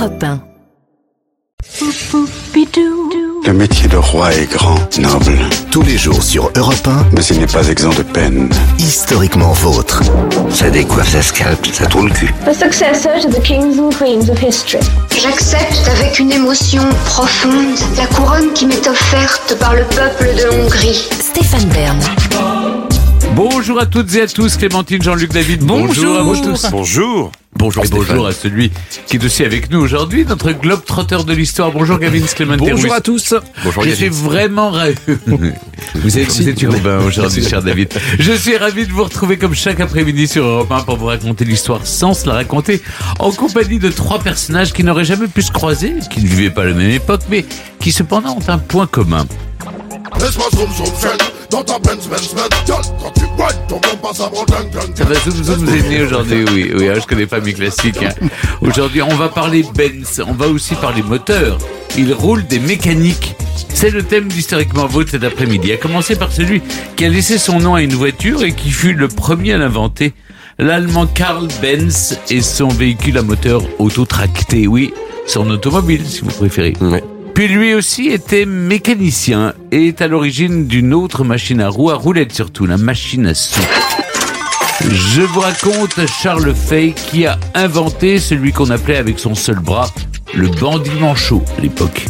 Europe 1. Le métier de roi est grand, noble, Tous les jours sur Europe mais il n'est pas exempt de peine. 1, historiquement vôtre. Ça décoiffe, ça scalpe, ça tourne le cul. the successor to the kings and queens of history. J'accepte avec une émotion profonde la couronne qui m'est offerte par le peuple de Hongrie. Stéphane Bern. Bonjour à toutes et à tous, Clémentine, Jean-Luc David. Bonjour, à vous tous. Bonjour. Bonjour et bonjour à celui qui est aussi avec nous aujourd'hui, notre globe trotteur de l'histoire. Bonjour Gavin Clémentine. Bonjour à tous. Bonjour Je suis vraiment ravi. Vous êtes, vous êtes urbain aujourd'hui, cher David. Je suis ravi de vous retrouver comme chaque après-midi sur Europe 1 pour vous raconter l'histoire sans se la raconter, en compagnie de trois personnages qui n'auraient jamais pu se croiser, qui ne vivaient pas à la même époque, mais qui cependant ont un point commun. Laisse-moi zoom zoom friend Dans ta Benz Benz Benz Girl, Quand tu boites ton compas ça va zoom zoom vous est né aujourd'hui, oui, oui, hein, je connais pas mes classiques. hein. Aujourd'hui, on va parler Benz, on va aussi parler moteur. Il roule des mécaniques. C'est le thème d'Historiquement Vôtre cet après-midi. À commencer par celui qui a laissé son nom à une voiture et qui fut le premier à l'inventer. L'allemand Karl Benz et son véhicule à moteur autotracté, oui, son automobile si vous préférez. Puis lui aussi était mécanicien et est à l'origine d'une autre machine à roues, à roulette surtout, la machine à sous. Je vous raconte Charles Fay qui a inventé celui qu'on appelait avec son seul bras le bandit manchot à l'époque.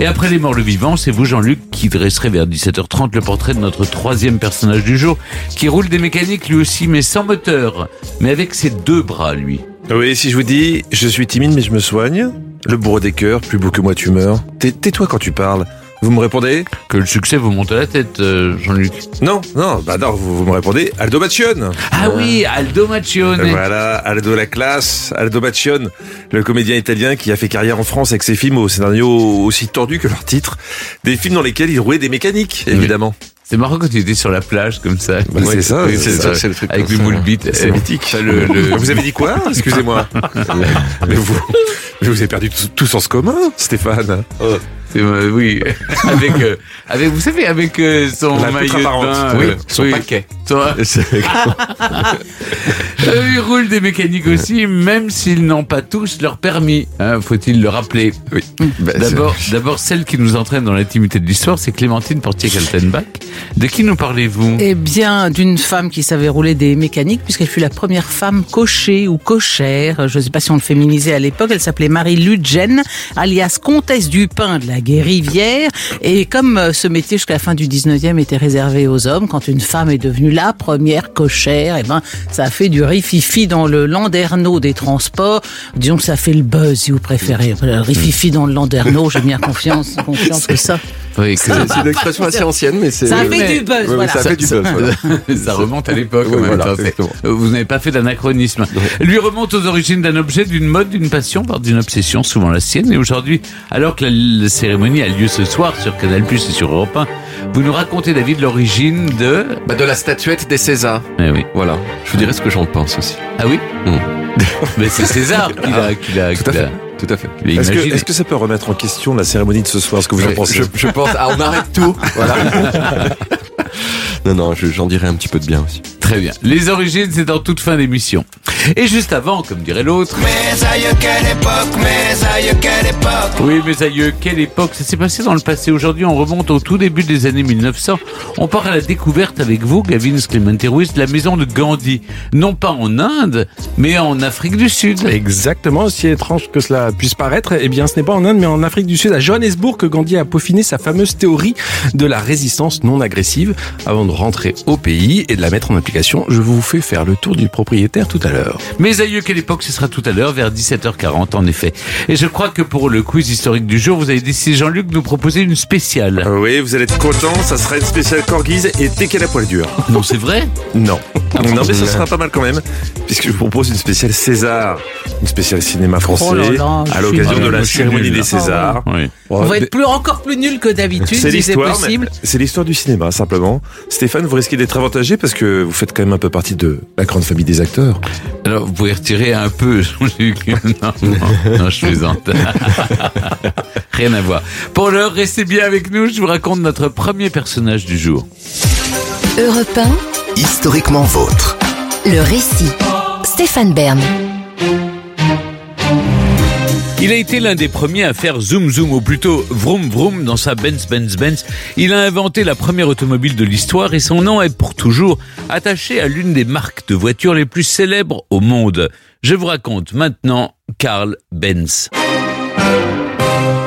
Et après les morts le vivant, c'est vous Jean-Luc qui dresserez vers 17h30 le portrait de notre troisième personnage du jour qui roule des mécaniques lui aussi mais sans moteur, mais avec ses deux bras lui. Oui, si je vous dis, je suis timide mais je me soigne. Le bourreau des cœurs, plus beau que moi tu meurs. Tais- Tais-toi quand tu parles. Vous me répondez Que le succès vous monte à la tête, euh, Jean-Luc. Non, non, bah non, vous, vous me répondez Aldo Baccione. Ah oui, Aldo Macione. Voilà, Aldo la classe, Aldo Baccione, le comédien italien qui a fait carrière en France avec ses films au scénario aussi tordu que leur titre. Des films dans lesquels il roulait des mécaniques, évidemment. C'est marrant quand tu étais sur la plage comme ça. Bah, c'est ça, c'est ça, c'est le truc Avec le ça. moule bite. C'est mythique. Ça, le, le- Vous avez dit quoi Excusez-moi. mais vous, mais vous avez perdu tout, tout sens commun, Stéphane. c'est, euh, oui, avec, euh, avec, vous savez, avec euh, son La maillot de bain, Oui, euh, son paquet. Son- Euh, il roule des mécaniques aussi, même s'ils n'ont pas tous leur permis. hein, Faut-il le rappeler Oui. D'abord, d'abord, celle qui nous entraîne dans l'intimité de l'histoire, c'est Clémentine Portier-Kaltenbach. De qui nous parlez-vous? Eh bien, d'une femme qui savait rouler des mécaniques, puisqu'elle fut la première femme cochée ou cochère. Je ne sais pas si on le féminisait à l'époque. Elle s'appelait Marie Ludgen, alias comtesse du pain de la Guérivière. Et comme euh, ce métier jusqu'à la fin du 19e était réservé aux hommes, quand une femme est devenue la première cochère, eh ben, ça a fait du rififi dans le landerneau des transports. Disons que ça fait le buzz, si vous préférez. Le rififi dans le landerneau, j'ai bien confiance, confiance que ça. Oui, que- C'est une expression assez ancienne, mais c'est. Ça a fait mais- du buzz, voilà. ça fait du buzz. voilà. ça remonte à l'époque. Même voilà. Vous n'avez pas fait d'anachronisme. Lui remonte aux origines d'un objet, d'une mode, d'une passion, voire d'une obsession, souvent la sienne. Et aujourd'hui, alors que la, la cérémonie a lieu ce soir sur Canal Plus et sur Europe 1, vous nous racontez, David, l'origine de... Bah, de la statuette des Césars. Eh oui. Voilà. Je vous dirai ce que j'en pense aussi. Ah oui Mm. Mais c'est César qui l'a a, Tout à fait. Est-ce que, ça peut remettre en question la cérémonie de ce soir, ce que vous en pensez je, je pense. Ah, on arrête tout. Voilà. non, non, je- j'en dirai un petit peu de bien aussi. Très bien. Les origines, c'est en toute fin d'émission. Et juste avant, comme dirait l'autre... Oui, mes aïeux, quelle époque Ça s'est passé dans le passé. Aujourd'hui, on remonte au tout début des années 1900. On part à la découverte avec vous, Gavin Clemente Ruiz, de la maison de Gandhi. Non pas en Inde, mais en Afrique du Sud. Exactement, aussi étrange que cela puisse paraître, eh bien ce n'est pas en Inde mais en Afrique du Sud, à Johannesburg, que Gandhi a peaufiné sa fameuse théorie de la résistance non agressive. Avant de rentrer au pays et de la mettre en application, je vous fais faire le tour du propriétaire tout à l'heure. Mes aïeux, quelle époque Ce sera tout à l'heure, vers 17h40 en effet. Et je crois que pour le quiz historique du jour, vous avez décidé, Jean-Luc, de nous proposer une spéciale. Ah Oui, vous allez être content, ça sera une spéciale corguise et dès à poil dur. Non, c'est vrai? Non. Non, mais ça sera pas mal quand même, puisque je vous propose une spéciale César, une spéciale cinéma français, Oh là là, je à l'occasion de Ah, la cérémonie des là. Césars. Oui. On va être plus, encore plus nul que d'habitude, C'est si c'est possible. mais c'est l'histoire du cinéma simplement. Stéphane, vous risquez d'être avantagé parce que vous faites quand même un peu partie de la grande famille des acteurs. Alors, vous pouvez retirer un peu, Jean-Luc. Non, non, non, je plaisante. Rien à voir. Pour l'heure, restez bien avec nous. Je vous raconte notre premier personnage du jour. Europe Historiquement vôtre. 1, le récit. Stéphane Bern. Il a été l'un des premiers à faire zoom zoom ou plutôt vroom vroom dans sa Benz Benz Benz. Il a inventé la première automobile de l'histoire et son nom est pour toujours attaché à l'une des marques de voitures les plus célèbres au monde. Je vous raconte maintenant Karl Benz.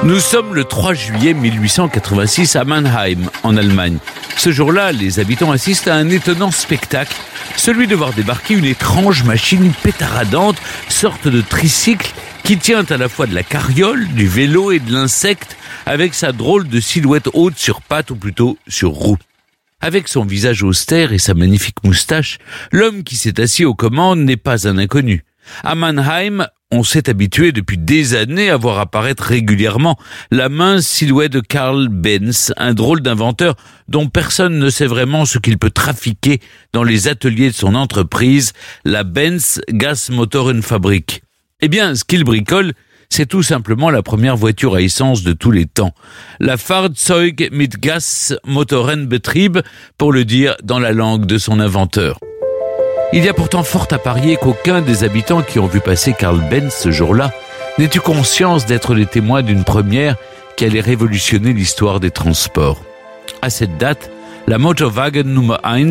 Nous sommes le 3 juillet 1886 à Mannheim, en Allemagne. Ce jour-là, les habitants assistent à un étonnant spectacle, celui de voir débarquer une étrange machine pétaradante, sorte de tricycle, qui tient à la fois de la carriole, du vélo et de l'insecte, avec sa drôle de silhouette haute sur pattes ou plutôt sur roue. Avec son visage austère et sa magnifique moustache, l'homme qui s'est assis aux commandes n'est pas un inconnu. À Mannheim, on s'est habitué depuis des années à voir apparaître régulièrement la mince silhouette de Karl Benz, un drôle d'inventeur dont personne ne sait vraiment ce qu'il peut trafiquer dans les ateliers de son entreprise, la Benz Gas Fabrik. Eh bien, ce qu'il bricole, c'est tout simplement la première voiture à essence de tous les temps. La Fahrzeug mit Gas Motorenbetrieb, pour le dire dans la langue de son inventeur. Il y a pourtant fort à parier qu'aucun des habitants qui ont vu passer Karl Benz ce jour-là n'ait eu conscience d'être les témoins d'une première qui allait révolutionner l'histoire des transports. À cette date, la Motorwagen Nummer 1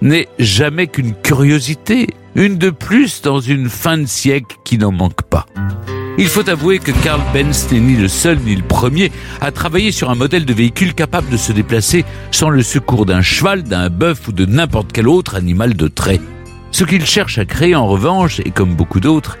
n'est jamais qu'une curiosité, une de plus dans une fin de siècle qui n'en manque pas. Il faut avouer que Karl Benz n'est ni le seul ni le premier à travailler sur un modèle de véhicule capable de se déplacer sans le secours d'un cheval, d'un bœuf ou de n'importe quel autre animal de trait. Ce qu'il cherche à créer en revanche, et comme beaucoup d'autres,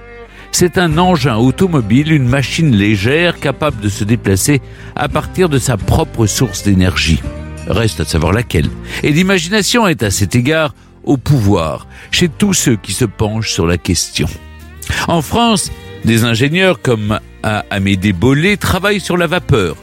c'est un engin automobile, une machine légère capable de se déplacer à partir de sa propre source d'énergie. Reste à savoir laquelle. Et l'imagination est à cet égard au pouvoir chez tous ceux qui se penchent sur la question. En France, des ingénieurs comme Amédée Bollé travaillent sur la vapeur.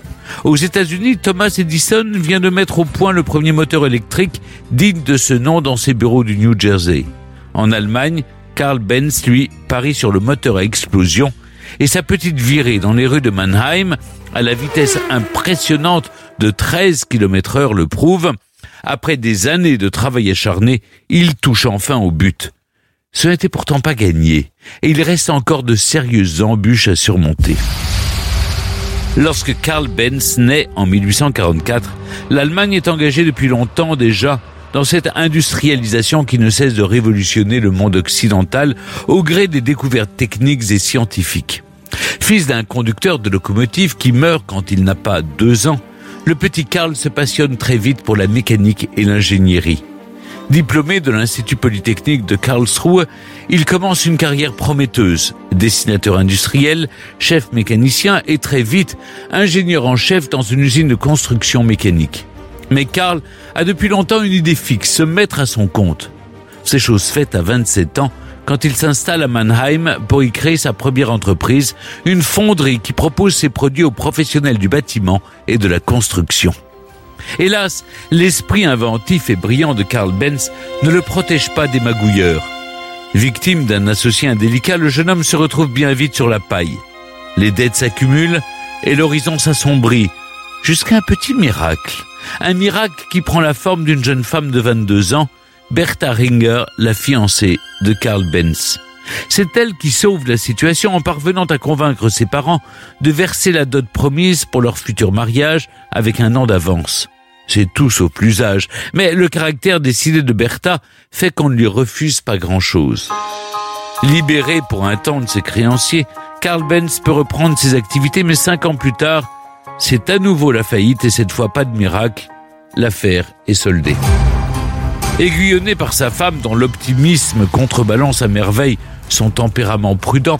Aux États-Unis, Thomas Edison vient de mettre au point le premier moteur électrique digne de ce nom dans ses bureaux du New Jersey. En Allemagne, Karl Benz, lui, parie sur le moteur à explosion et sa petite virée dans les rues de Mannheim à la vitesse impressionnante de 13 km heure le prouve. Après des années de travail acharné, il touche enfin au but. Ce n'était pourtant pas gagné, et il reste encore de sérieuses embûches à surmonter. Lorsque Karl Benz naît en 1844, l'Allemagne est engagée depuis longtemps déjà dans cette industrialisation qui ne cesse de révolutionner le monde occidental au gré des découvertes techniques et scientifiques. Fils d'un conducteur de locomotive qui meurt quand il n'a pas deux ans, le petit Karl se passionne très vite pour la mécanique et l'ingénierie. Diplômé de l'Institut Polytechnique de Karlsruhe, il commence une carrière prometteuse, dessinateur industriel, chef mécanicien et très vite ingénieur en chef dans une usine de construction mécanique. Mais Karl a depuis longtemps une idée fixe, se mettre à son compte. C'est chose faite à 27 ans quand il s'installe à Mannheim pour y créer sa première entreprise, une fonderie qui propose ses produits aux professionnels du bâtiment et de la construction. Hélas, l'esprit inventif et brillant de Karl Benz ne le protège pas des magouilleurs. Victime d'un associé indélicat, le jeune homme se retrouve bien vite sur la paille. Les dettes s'accumulent et l'horizon s'assombrit, jusqu'à un petit miracle. Un miracle qui prend la forme d'une jeune femme de 22 ans, Bertha Ringer, la fiancée de Karl Benz. C'est elle qui sauve la situation en parvenant à convaincre ses parents de verser la dot promise pour leur futur mariage avec un an d'avance. C'est tout sauf l'usage, mais le caractère décidé de Bertha fait qu'on ne lui refuse pas grand-chose. Libéré pour un temps de ses créanciers, Karl Benz peut reprendre ses activités, mais cinq ans plus tard, c'est à nouveau la faillite et cette fois pas de miracle, l'affaire est soldée. Aiguillonné par sa femme dont l'optimisme contrebalance à merveille son tempérament prudent,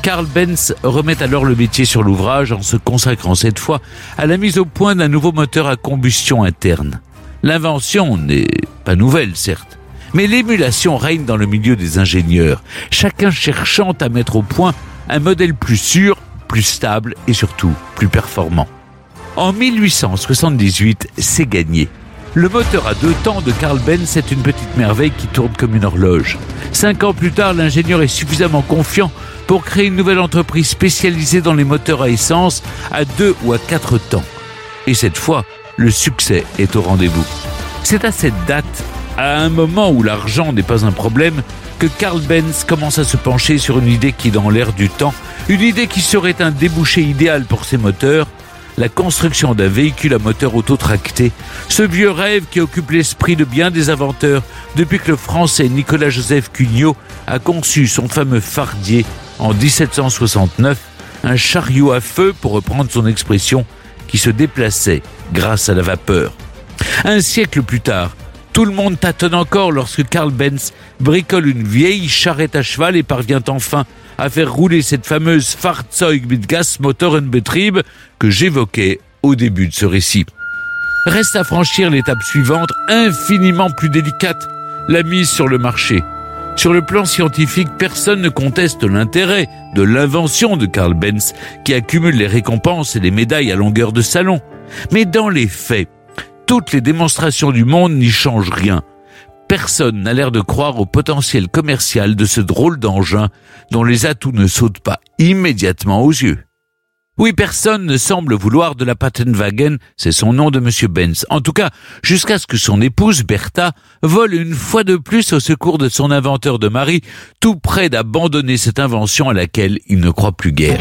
Karl Benz remet alors le métier sur l'ouvrage en se consacrant cette fois à la mise au point d'un nouveau moteur à combustion interne. L'invention n'est pas nouvelle, certes, mais l'émulation règne dans le milieu des ingénieurs, chacun cherchant à mettre au point un modèle plus sûr, plus stable et surtout plus performant. En 1878, c'est gagné. Le moteur à deux temps de Carl Benz est une petite merveille qui tourne comme une horloge. Cinq ans plus tard, l'ingénieur est suffisamment confiant pour créer une nouvelle entreprise spécialisée dans les moteurs à essence à deux ou à quatre temps. Et cette fois, le succès est au rendez-vous. C'est à cette date, à un moment où l'argent n'est pas un problème que Carl Benz commence à se pencher sur une idée qui est dans l'air du temps, une idée qui serait un débouché idéal pour ses moteurs, la construction d'un véhicule à moteur autotracté, ce vieux rêve qui occupe l'esprit de bien des inventeurs depuis que le français Nicolas-Joseph Cugnot a conçu son fameux fardier en 1769, un chariot à feu pour reprendre son expression, qui se déplaçait grâce à la vapeur. Un siècle plus tard, tout le monde tâtonne encore lorsque Karl Benz bricole une vieille charrette à cheval et parvient enfin à faire rouler cette fameuse Fahrzeug mit Gasmotorenbetrieb que j'évoquais au début de ce récit. Reste à franchir l'étape suivante, infiniment plus délicate, la mise sur le marché. Sur le plan scientifique, personne ne conteste l'intérêt de l'invention de Karl Benz, qui accumule les récompenses et les médailles à longueur de salon. Mais dans les faits, toutes les démonstrations du monde n'y changent rien. Personne n'a l'air de croire au potentiel commercial de ce drôle d'engin dont les atouts ne sautent pas immédiatement aux yeux. Oui, personne ne semble vouloir de la Pattenwagen, c'est son nom de Monsieur Benz. En tout cas, jusqu'à ce que son épouse, Bertha, vole une fois de plus au secours de son inventeur de mari, tout près d'abandonner cette invention à laquelle il ne croit plus guère.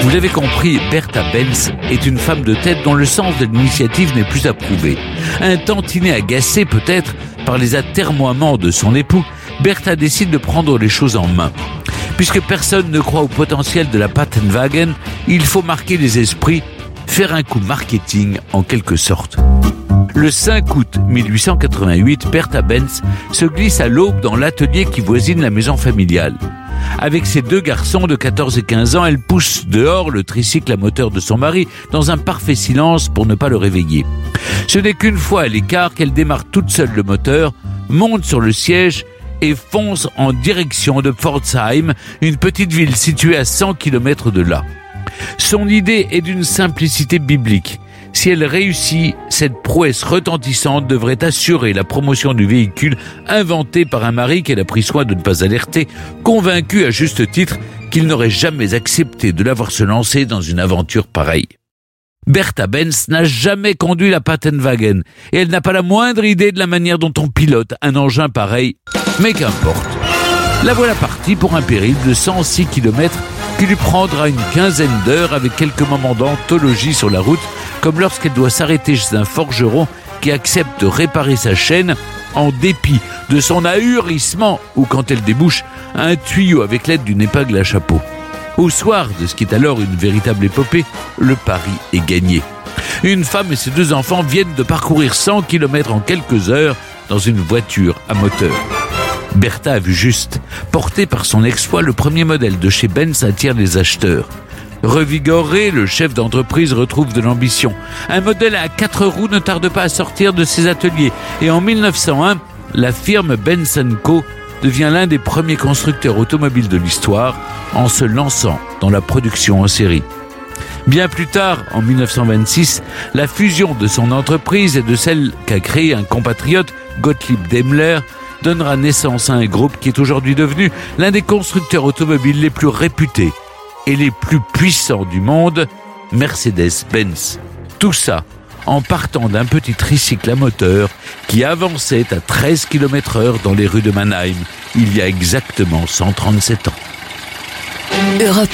Vous l'avez compris, Bertha Benz est une femme de tête dont le sens de l'initiative n'est plus approuvé. Un tantinet agacé peut-être par les atermoiements de son époux, Bertha décide de prendre les choses en main. Puisque personne ne croit au potentiel de la Pattenwagen, il faut marquer les esprits, faire un coup marketing en quelque sorte. Le 5 août 1888, Bertha Benz se glisse à l'aube dans l'atelier qui voisine la maison familiale. Avec ses deux garçons de 14 et 15 ans, elle pousse dehors le tricycle à moteur de son mari dans un parfait silence pour ne pas le réveiller. Ce n'est qu'une fois à l'écart qu'elle démarre toute seule le moteur, monte sur le siège et fonce en direction de Pforzheim, une petite ville située à 100 km de là. Son idée est d'une simplicité biblique. Si elle réussit, cette prouesse retentissante devrait assurer la promotion du véhicule inventé par un mari qu'elle a pris soin de ne pas alerter, convaincu à juste titre qu'il n'aurait jamais accepté de l'avoir se lancer dans une aventure pareille. Bertha Benz n'a jamais conduit la Pattenwagen et elle n'a pas la moindre idée de la manière dont on pilote un engin pareil, mais qu'importe. La voilà partie pour un périple de 106 km qui lui prendra une quinzaine d'heures avec quelques moments d'anthologie sur la route, comme lorsqu'elle doit s'arrêter chez un forgeron qui accepte de réparer sa chaîne en dépit de son ahurissement ou quand elle débouche un tuyau avec l'aide d'une épingle à chapeau. Au soir de ce qui est alors une véritable épopée, le pari est gagné. Une femme et ses deux enfants viennent de parcourir 100 km en quelques heures dans une voiture à moteur. Bertha a vu juste. Porté par son exploit, le premier modèle de chez Benz attire les acheteurs. Revigoré, le chef d'entreprise retrouve de l'ambition. Un modèle à quatre roues ne tarde pas à sortir de ses ateliers et en 1901, la firme Benz Co devient l'un des premiers constructeurs automobiles de l'histoire en se lançant dans la production en série. Bien plus tard, en 1926, la fusion de son entreprise et de celle qu'a créée un compatriote, Gottlieb Daimler, donnera naissance à un groupe qui est aujourd'hui devenu l'un des constructeurs automobiles les plus réputés et les plus puissants du monde, Mercedes-Benz. Tout ça en partant d'un petit tricycle à moteur qui avançait à 13 km heure dans les rues de Mannheim il y a exactement 137 ans. Europe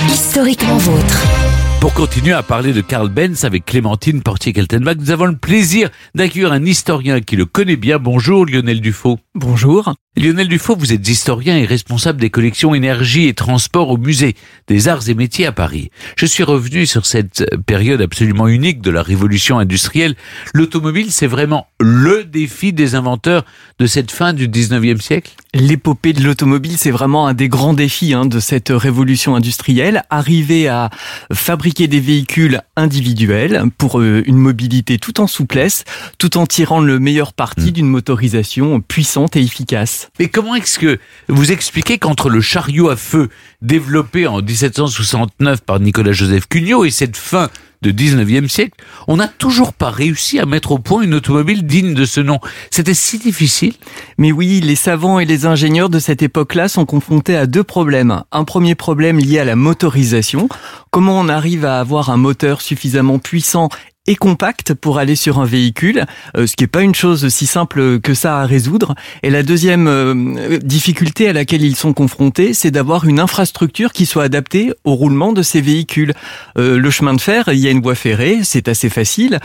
1, historiquement vôtre. Pour continuer à parler de Karl Benz avec Clémentine Portier-Keltenbach, nous avons le plaisir d'accueillir un historien qui le connaît bien. Bonjour Lionel Dufaux. Bonjour. Lionel Dufaux, vous êtes historien et responsable des collections énergie et transport au musée des arts et métiers à Paris. Je suis revenu sur cette période absolument unique de la révolution industrielle. L'automobile, c'est vraiment le défi des inventeurs de cette fin du 19e siècle? L'épopée de l'automobile, c'est vraiment un des grands défis hein, de cette révolution industrielle. Arriver à fabriquer des véhicules individuels pour euh, une mobilité tout en souplesse, tout en tirant le meilleur parti d'une motorisation puissante et efficace. Mais comment est-ce que vous expliquez qu'entre le chariot à feu développé en 1769 par Nicolas-Joseph Cugnot et cette fin de 19e siècle, on n'a toujours pas réussi à mettre au point une automobile digne de ce nom? C'était si difficile. Mais oui, les savants et les ingénieurs de cette époque-là sont confrontés à deux problèmes. Un premier problème lié à la motorisation. Comment on arrive à avoir un moteur suffisamment puissant et compacte pour aller sur un véhicule, euh, ce qui n'est pas une chose si simple que ça à résoudre. Et la deuxième euh, difficulté à laquelle ils sont confrontés, c'est d'avoir une infrastructure qui soit adaptée au roulement de ces véhicules. Euh, le chemin de fer, il y a une voie ferrée, c'est assez facile.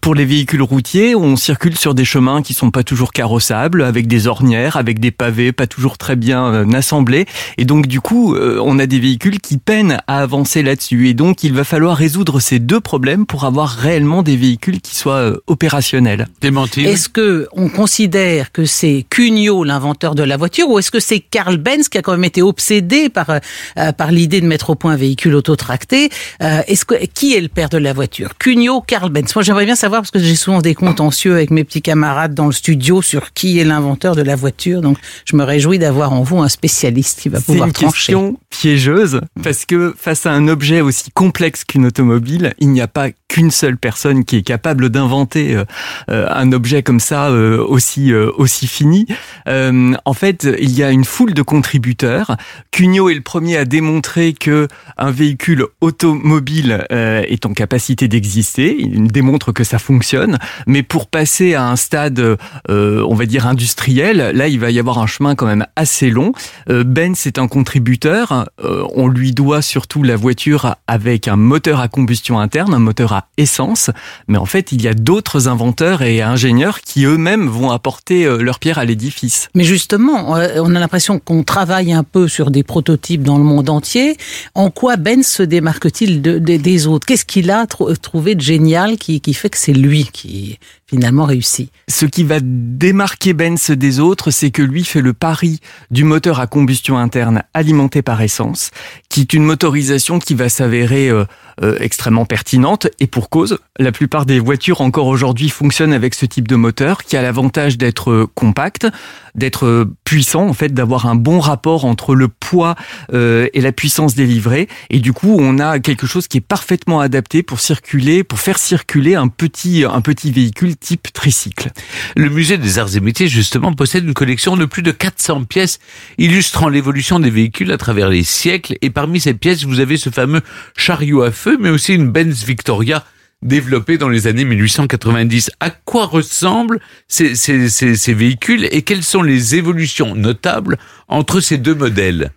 pour les véhicules routiers, on circule sur des chemins qui sont pas toujours carrossables, avec des ornières, avec des pavés pas toujours très bien assemblés. Et donc du coup, on a des véhicules qui peinent à avancer là-dessus. Et donc il va falloir résoudre ces deux problèmes pour avoir réellement des véhicules qui soient euh, opérationnels. Est-ce que on considère que c'est Cugnot l'inventeur de la voiture ou est-ce que c'est Karl Benz qui a quand même été obsédé par euh, par l'idée de mettre au point un véhicule autotracté euh, Est-ce que qui est le père de la voiture? Cugnot, Karl Benz. Moi j'aimerais bien savoir parce que j'ai souvent des contentieux avec mes petits camarades dans le studio sur qui est l'inventeur de la voiture. Donc je me réjouis d'avoir en vous un spécialiste qui va pouvoir trancher. C'est une question piégeuse parce que face à un objet aussi complexe qu'une automobile, il n'y a pas qu'une seule personne qui est capable d'inventer euh, euh, un objet comme ça euh, aussi aussi fini. en fait, il y a une foule de contributeurs. Cugnot est le premier à démontrer que un véhicule automobile est en capacité d'exister. Il démontre que ça fonctionne, mais pour passer à un stade, on va dire industriel, là, il va y avoir un chemin quand même assez long. Benz est un contributeur. on lui doit surtout la voiture avec un moteur à combustion interne, un moteur à essence, mais en fait, il y a d'autres inventeurs et ingénieurs qui eux-mêmes vont apporter euh, leur pierre à l'édifice. Mais justement, on a l'impression qu'on travaille un peu sur des prototypes dans le monde entier. En quoi Ben se démarque-t-il des autres? Qu'est-ce qu'il a trouvé de génial qui fait que c'est lui qui finalement réussit Ce qui va démarquer Benz des autres, c'est que lui fait le pari du moteur à combustion interne alimenté par essence, qui est une motorisation qui va s'avérer euh, euh, extrêmement pertinente et pour cause. La plupart des voitures encore aujourd'hui fonctionnent avec ce type de moteur qui a l'avantage d'être euh, compact, d'être puissant en fait, d'avoir un bon rapport entre le poids et la puissance délivrée et du coup on a quelque chose qui est parfaitement adapté pour circuler, pour faire circuler un petit un petit véhicule type tricycle. Le musée des Arts et Métiers justement possède une collection de plus de 400 pièces illustrant l'évolution des véhicules à travers les siècles et parmi ces pièces vous avez ce fameux chariot à feu mais aussi une Benz Victoria développée dans les années 1890. À quoi ressemblent ces, ces véhicules et quelles sont les évolutions notables entre ces deux modèles?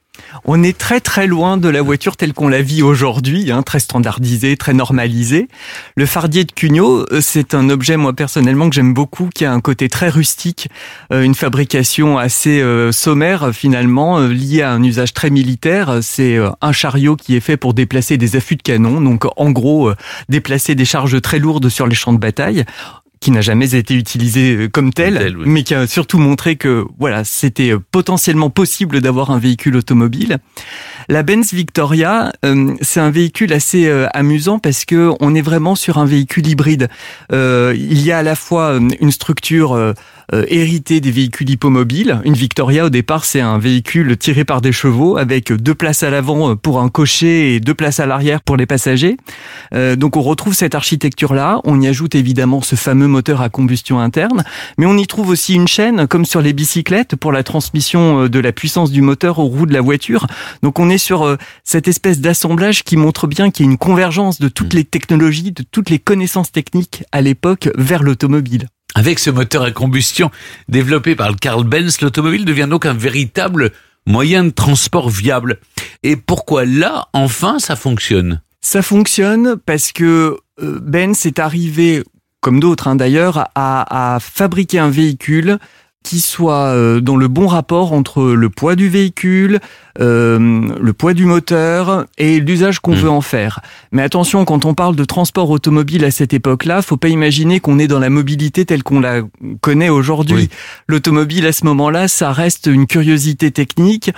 On est très très loin de la voiture telle qu'on la vit aujourd'hui, hein, très standardisée, très normalisée. Le fardier de Cugnot, euh, c'est un objet, moi personnellement, que j'aime beaucoup, qui a un côté très rustique, euh, une fabrication assez euh, sommaire finalement, liée à un usage très militaire. C'est un chariot qui est fait pour déplacer des affûts de canon, donc en gros déplacer des charges très lourdes sur les champs de bataille qui n'a jamais été utilisé euh, comme tel, mais qui a surtout montré que voilà, c'était euh, potentiellement possible d'avoir un véhicule automobile. La Benz Victoria, euh, c'est un véhicule assez amusant parce que on est vraiment sur un véhicule hybride. il y a à la fois une structure euh, hérité des véhicules hippomobiles. Une Victoria, au départ, c'est un véhicule tiré par des chevaux avec deux places à l'avant pour un cocher et deux places à l'arrière pour les passagers. Euh, donc on retrouve cette architecture-là. On y ajoute évidemment ce fameux moteur à combustion interne, mais on y trouve aussi une chaîne, comme sur les bicyclettes, pour la transmission euh, de la puissance du moteur aux roues de la voiture. Donc on est sur cette espèce d'assemblage qui montre bien qu'il y a une convergence de toutes les technologies, de toutes les connaissances techniques à l'époque vers l'automobile. Avec ce moteur à combustion développé par le Carl Benz, l'automobile devient donc un véritable moyen de transport viable. Et pourquoi là, enfin, ça fonctionne? Ça fonctionne parce que euh, Benz est arrivé, comme d'autres hein, d'ailleurs, à fabriquer un véhicule qui soit euh, dans le bon rapport entre le poids du véhicule, euh, le poids du moteur et l'usage qu'on mmh. veut en faire. Mais attention, quand on parle de transport automobile à cette époque-là, faut pas imaginer qu'on est dans la mobilité telle qu'on la connaît aujourd'hui. L'automobile à ce moment-là, ça reste une curiosité technique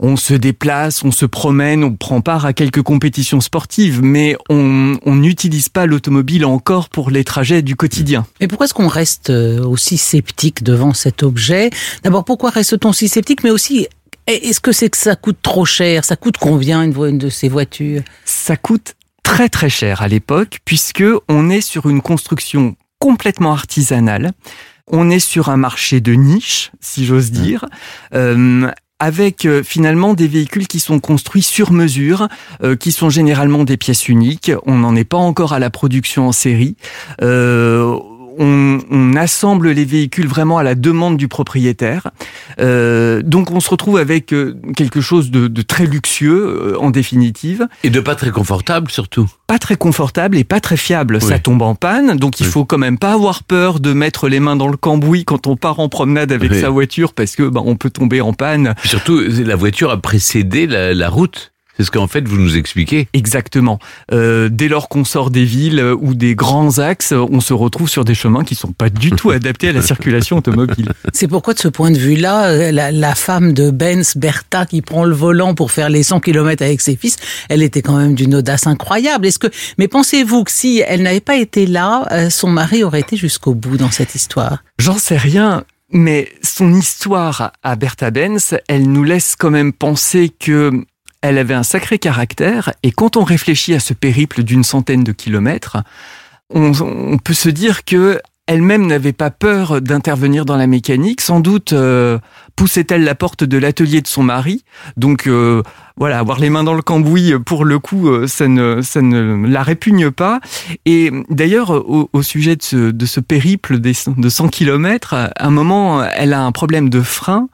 on se déplace, on se promène, on prend part à quelques compétitions sportives, mais on n'utilise pas l'automobile encore pour les trajets du quotidien. Mais pourquoi est-ce qu'on reste euh, aussi sceptique devant cet objet D'abord, pourquoi reste-t-on si sceptique, mais aussi est-ce que c'est que ça coûte trop cher? Ça coûte combien une de ces voitures? Ça coûte très très cher à l'époque, puisque on est sur une construction complètement artisanale. On est sur un marché de niche, si j'ose dire. Euh, avec euh, finalement des véhicules qui sont construits sur mesure, euh, qui sont généralement des pièces uniques. On n'en est pas encore à la production en série. Euh, on, on, assemble les véhicules vraiment à la demande du propriétaire. Euh, donc on se retrouve avec euh, quelque chose de, de très luxueux euh, en définitive. Et de pas très confortable surtout. Pas très confortable et pas très fiable. Oui. Ça tombe en panne, donc il oui. faut quand même pas avoir peur de mettre les mains dans le cambouis quand on part en promenade avec oui. sa voiture parce que bah, on peut tomber en panne. Puis surtout, la voiture a précédé la, la route. C'est ce qu'en fait vous nous expliquez. Exactement. Euh, dès lors qu'on sort des villes ou des grands axes, on se retrouve sur des chemins qui sont pas du tout adaptés à la circulation automobile. C'est pourquoi de ce point de vue-là, la, la, femme de Benz, Bertha, qui prend le volant pour faire les 100 km avec ses fils, elle était quand même d'une audace incroyable. Est-ce que, mais pensez-vous que si elle n'avait pas été là, euh, son mari aurait été jusqu'au bout dans cette histoire? J'en sais rien. Mais son histoire à Bertha Benz, elle nous laisse quand même penser que elle avait un sacré caractère, et quand on réfléchit à ce périple d'une centaine de kilomètres, on, peut se dire que elle-même n'avait pas peur d'intervenir dans la mécanique. Sans doute euh, poussait-elle la porte de l'atelier de son mari. Donc euh, voilà, avoir les mains dans le cambouis, pour le coup, euh, ça ne, ça ne la répugne pas. Et d'ailleurs, au, au, sujet de ce, de ce périple de 100 km, à un moment, elle a un problème de frein.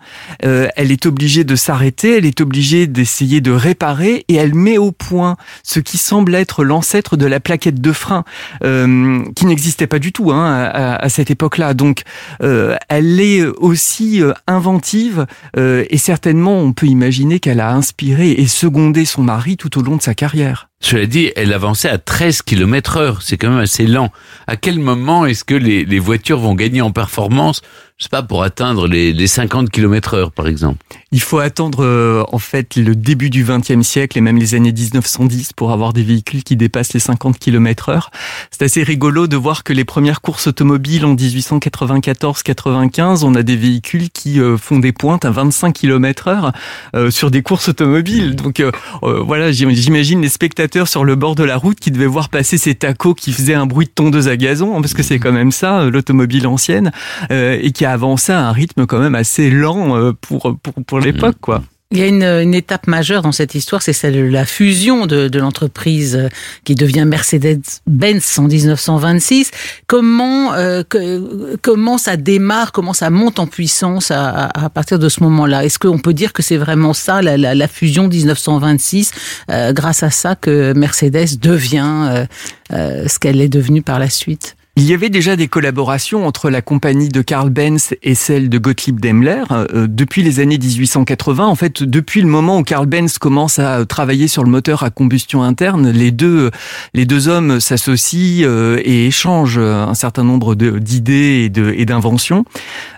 Euh, elle est obligée de s'arrêter, elle est obligée d'essayer de réparer et elle met au point ce qui semble être l'ancêtre de la plaquette de frein, euh, qui n'existait pas du tout hein, à, à, cette époque-là. Donc, euh, elle est aussi inventive et certainement, on peut imaginer qu'elle a inspiré et seconder son mari tout au long de sa carrière. Cela dit, elle avançait à 13 km heure. C'est quand même assez lent. À quel moment est-ce que les, les, voitures vont gagner en performance Je sais pas, pour atteindre les, les 50 km heure, par exemple? Il faut attendre, euh, en fait, le début du XXe siècle et même les années 1910 pour avoir des véhicules qui dépassent les 50 km heure. C'est assez rigolo de voir que les premières courses automobiles en 1894-95, on a des véhicules qui euh, font des pointes à 25 km heure euh, sur des courses automobiles. Donc, euh, voilà, j'imagine les spectateurs sur le bord de la route qui devait voir passer ces tacos qui faisaient un bruit de tondeuse à gazon, hein, parce que c'est quand même ça, l'automobile ancienne, euh, et qui a avancé à un rythme quand même assez lent euh, pour, pour, pour l'époque, quoi. Il y a une, une, étape majeure dans cette histoire, c'est celle de la fusion de, de l'entreprise qui devient Mercedes-Benz en 1926. Comment euh, que, comment ça démarre, comment ça monte en puissance à, à partir de ce moment-là? Est-ce qu'on peut dire que c'est vraiment ça, la, la, la fusion 1926, euh, grâce à ça que Mercedes devient euh, euh ce qu'elle est devenue par la suite? Il y avait déjà des collaborations entre la compagnie de Karl Benz et celle de Gottlieb Daimler euh, depuis les années 1880. En fait, depuis le moment où Karl Benz commence à travailler sur le moteur à combustion interne, les deux, les deux hommes s'associent euh, et échangent un certain nombre d'idées et d'inventions.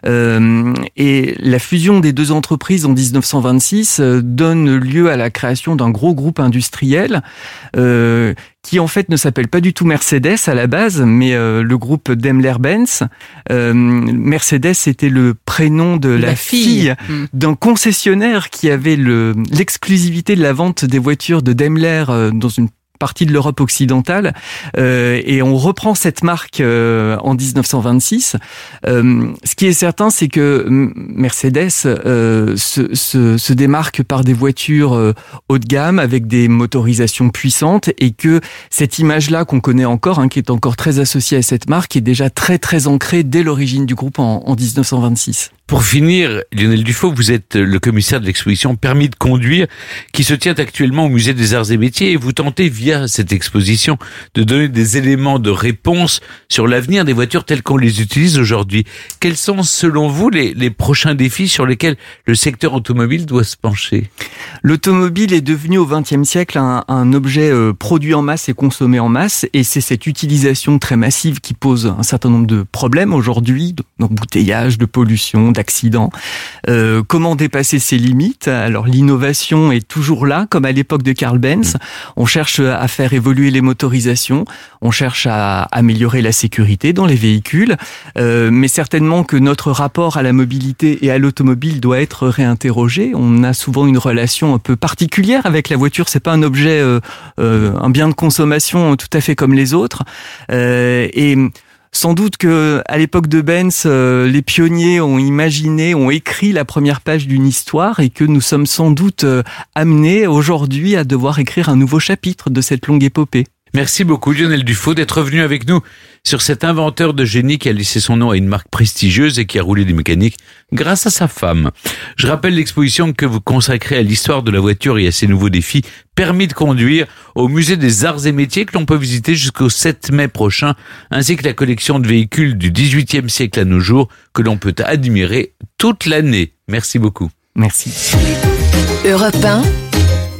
Euh, et la fusion des deux entreprises en 1926 euh, donne lieu à la création d'un gros groupe industriel euh, qui en fait ne s'appelle pas du tout Mercedes à la base, mais euh, le groupe Daimler-Benz. Euh, Mercedes était le prénom de la, la fille, fille mmh. d'un concessionnaire qui avait l'exclusivité de la vente des voitures de Daimler euh, dans une partie de l'Europe occidentale euh, et on reprend cette marque euh, en 1926. Euh, ce qui est certain, c'est que Mercedes se, se, démarque par des voitures haut de gamme avec des motorisations puissantes et que cette image-là qu'on connaît encore, hein, qui est encore très associée à cette marque, est déjà très très ancrée dès l'origine du groupe en, en 1926. Pour finir, Lionel Dufaux, vous êtes le commissaire de l'exposition Permis de conduire qui se tient actuellement au musée des arts et métiers et vous tentez via cette exposition de donner des éléments de réponse sur l'avenir des voitures telles qu'on les utilise aujourd'hui. Quels sont selon vous les, prochains défis sur lesquels le secteur automobile doit se pencher? L'automobile est devenu au XXe siècle un, un objet euh, produit en masse et consommé en masse et c'est cette utilisation très massive qui pose un certain nombre de problèmes aujourd'hui, d'embouteillage, de pollution, d'accidents. Euh, comment dépasser ses limites? Alors l'innovation est toujours là, comme à l'époque de Karl Benz. On cherche à faire évoluer les motorisations, on cherche à améliorer la sécurité dans les véhicules, euh, mais certainement que notre rapport à la mobilité et à l'automobile doit être réinterrogé. On a souvent une relation un peu particulière avec la voiture. C'est pas un objet, euh, un bien de consommation tout à fait comme les autres. et Sans doute que à l'époque de Benz, euh, les pionniers ont imaginé, ont écrit la première page d'une histoire et que nous sommes sans doute euh, amenés aujourd'hui à devoir écrire un nouveau chapitre de cette longue épopée. Merci beaucoup Lionel Dufaux d'être venu avec nous sur cet inventeur de génie qui a laissé son nom à une marque prestigieuse et qui a roulé des mécaniques grâce à sa femme. Je rappelle l'exposition que vous consacrez à l'histoire de la voiture et à ses nouveaux défis permis de conduire au musée des arts et métiers que l'on peut visiter jusqu'au 7 mai prochain ainsi que la collection de véhicules du 18e siècle à nos jours que l'on peut admirer toute l'année. Merci beaucoup. Merci. Europe 1,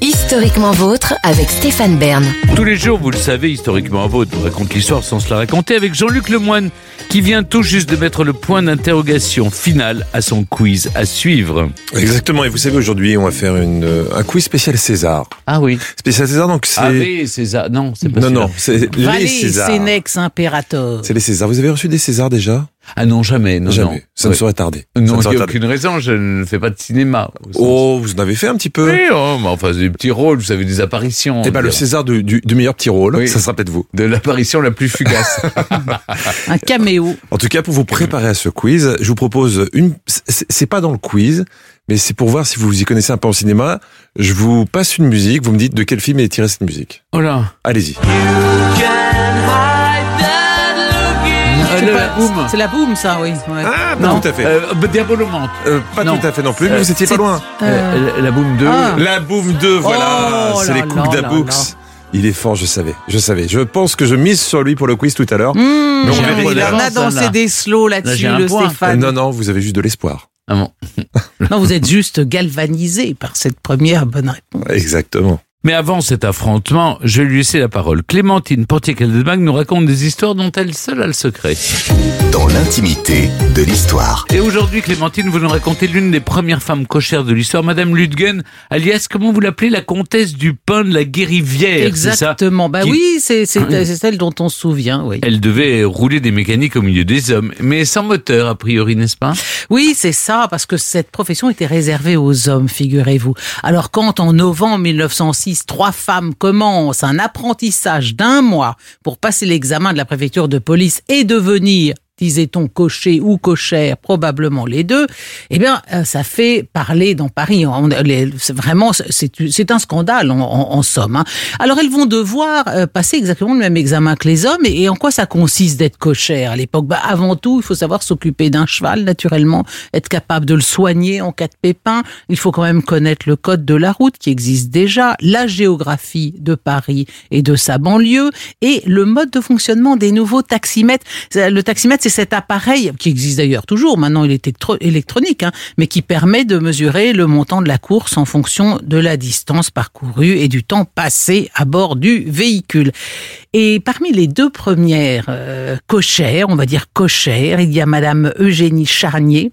historiquement vôtre avec Stéphane Bern. Tous les jours, vous le savez, historiquement vôtre vous raconte l'histoire sans se la raconter avec Jean-Luc Lemoine qui vient tout juste de mettre le point d'interrogation final à son quiz à suivre. Exactement. Et vous savez, aujourd'hui, on va faire une, euh, un quiz spécial César. Ah oui. Spécial César, donc c'est... Ave César. Non, c'est pas non, celui-là. non, c'est les. Sénex, Imperator. C'est les Césars. Vous avez reçu des Césars déjà? Ah non, jamais. Non, Jamais. non. Ça ne Ouais. saurait tarder. Non, il n'y a aucune raison, je ne fais pas de cinéma. Oh, vous en avez fait un petit peu Oui, oh, mais enfin, c'est des petits rôles, vous savez, des apparitions. Eh ben, le César du, du, du meilleur petit rôle, Oui. ça sera peut-être vous. de l'apparition la plus fugace. Un caméo. En tout cas, pour vous préparer à ce quiz, je vous propose une. c'est- pas dans le quiz, mais c'est pour voir si vous vous y connaissez un peu en cinéma. Je vous passe une musique. Vous me dites de quel film est tirée cette musique. oh là. Allez-y. Euh, C'est pas- boum. C'est la boum, ça, oui. ouais. Ah, pas Non, tout à fait. Euh, Diabolomante. Euh, pas non. tout à fait non plus. mais Euh, vous étiez pas loin. Euh, la, la Boom 2. Ah. La Boom 2, voilà. Oh c'est là les là coups là d'Aboux. là. Il est fort, je savais. Je savais. Je pense que je mise sur lui pour le quiz tout à l'heure. Mmh, il en a dansé là. des slows Là, là-dessus, un le point. Stéphane. Non, non, vous avez juste de l'espoir. Ah bon. Non, vous êtes juste galvanisé par cette première bonne réponse. Exactement. Mais avant cet affrontement, je lui laisser la parole. Clémentine Portier-Keldenbach nous raconte des histoires dont elle seule a le secret. Dans l'intimité de l'histoire. Et aujourd'hui, Clémentine, vous nous racontez l'une des premières femmes cochères de l'histoire, Madame Ludgen, alias, comment vous l'appelez, la comtesse du pain de la Guérivière, Exactement. Bah Qui- oui, c'est celle dont on se souvient, oui. Elle devait rouler des mécaniques au milieu des hommes, mais sans moteur, a priori, n'est-ce pas? Oui, c'est ça, parce que cette profession était réservée aux hommes, figurez-vous. Alors quand en novembre 1906, trois femmes commencent un apprentissage d'un mois pour passer l'examen de la préfecture de police et devenir disait-on, cocher ou cochère, probablement les deux, eh bien, euh, ça fait parler dans Paris. On- vraiment, c'est un scandale en somme. hein. Alors, elles vont devoir euh, passer exactement le même examen que les hommes. Et, et en quoi ça consiste d'être cochère à l'époque? Bah, Avant tout, il faut savoir s'occuper d'un cheval, naturellement, être capable de le soigner en cas de pépin. Il faut quand même connaître le code de la route qui existe déjà, la géographie de Paris et de sa banlieue, et le mode de fonctionnement des nouveaux taximètres. Le taximètre, c'est cet appareil qui existe d'ailleurs toujours, maintenant il est électro- électronique, hein, mais qui permet de mesurer le montant de la course en fonction de la distance parcourue et du temps passé à bord du véhicule. Et parmi les deux premières euh, cochères, on va dire cochères, il y a Madame Eugénie Charnier,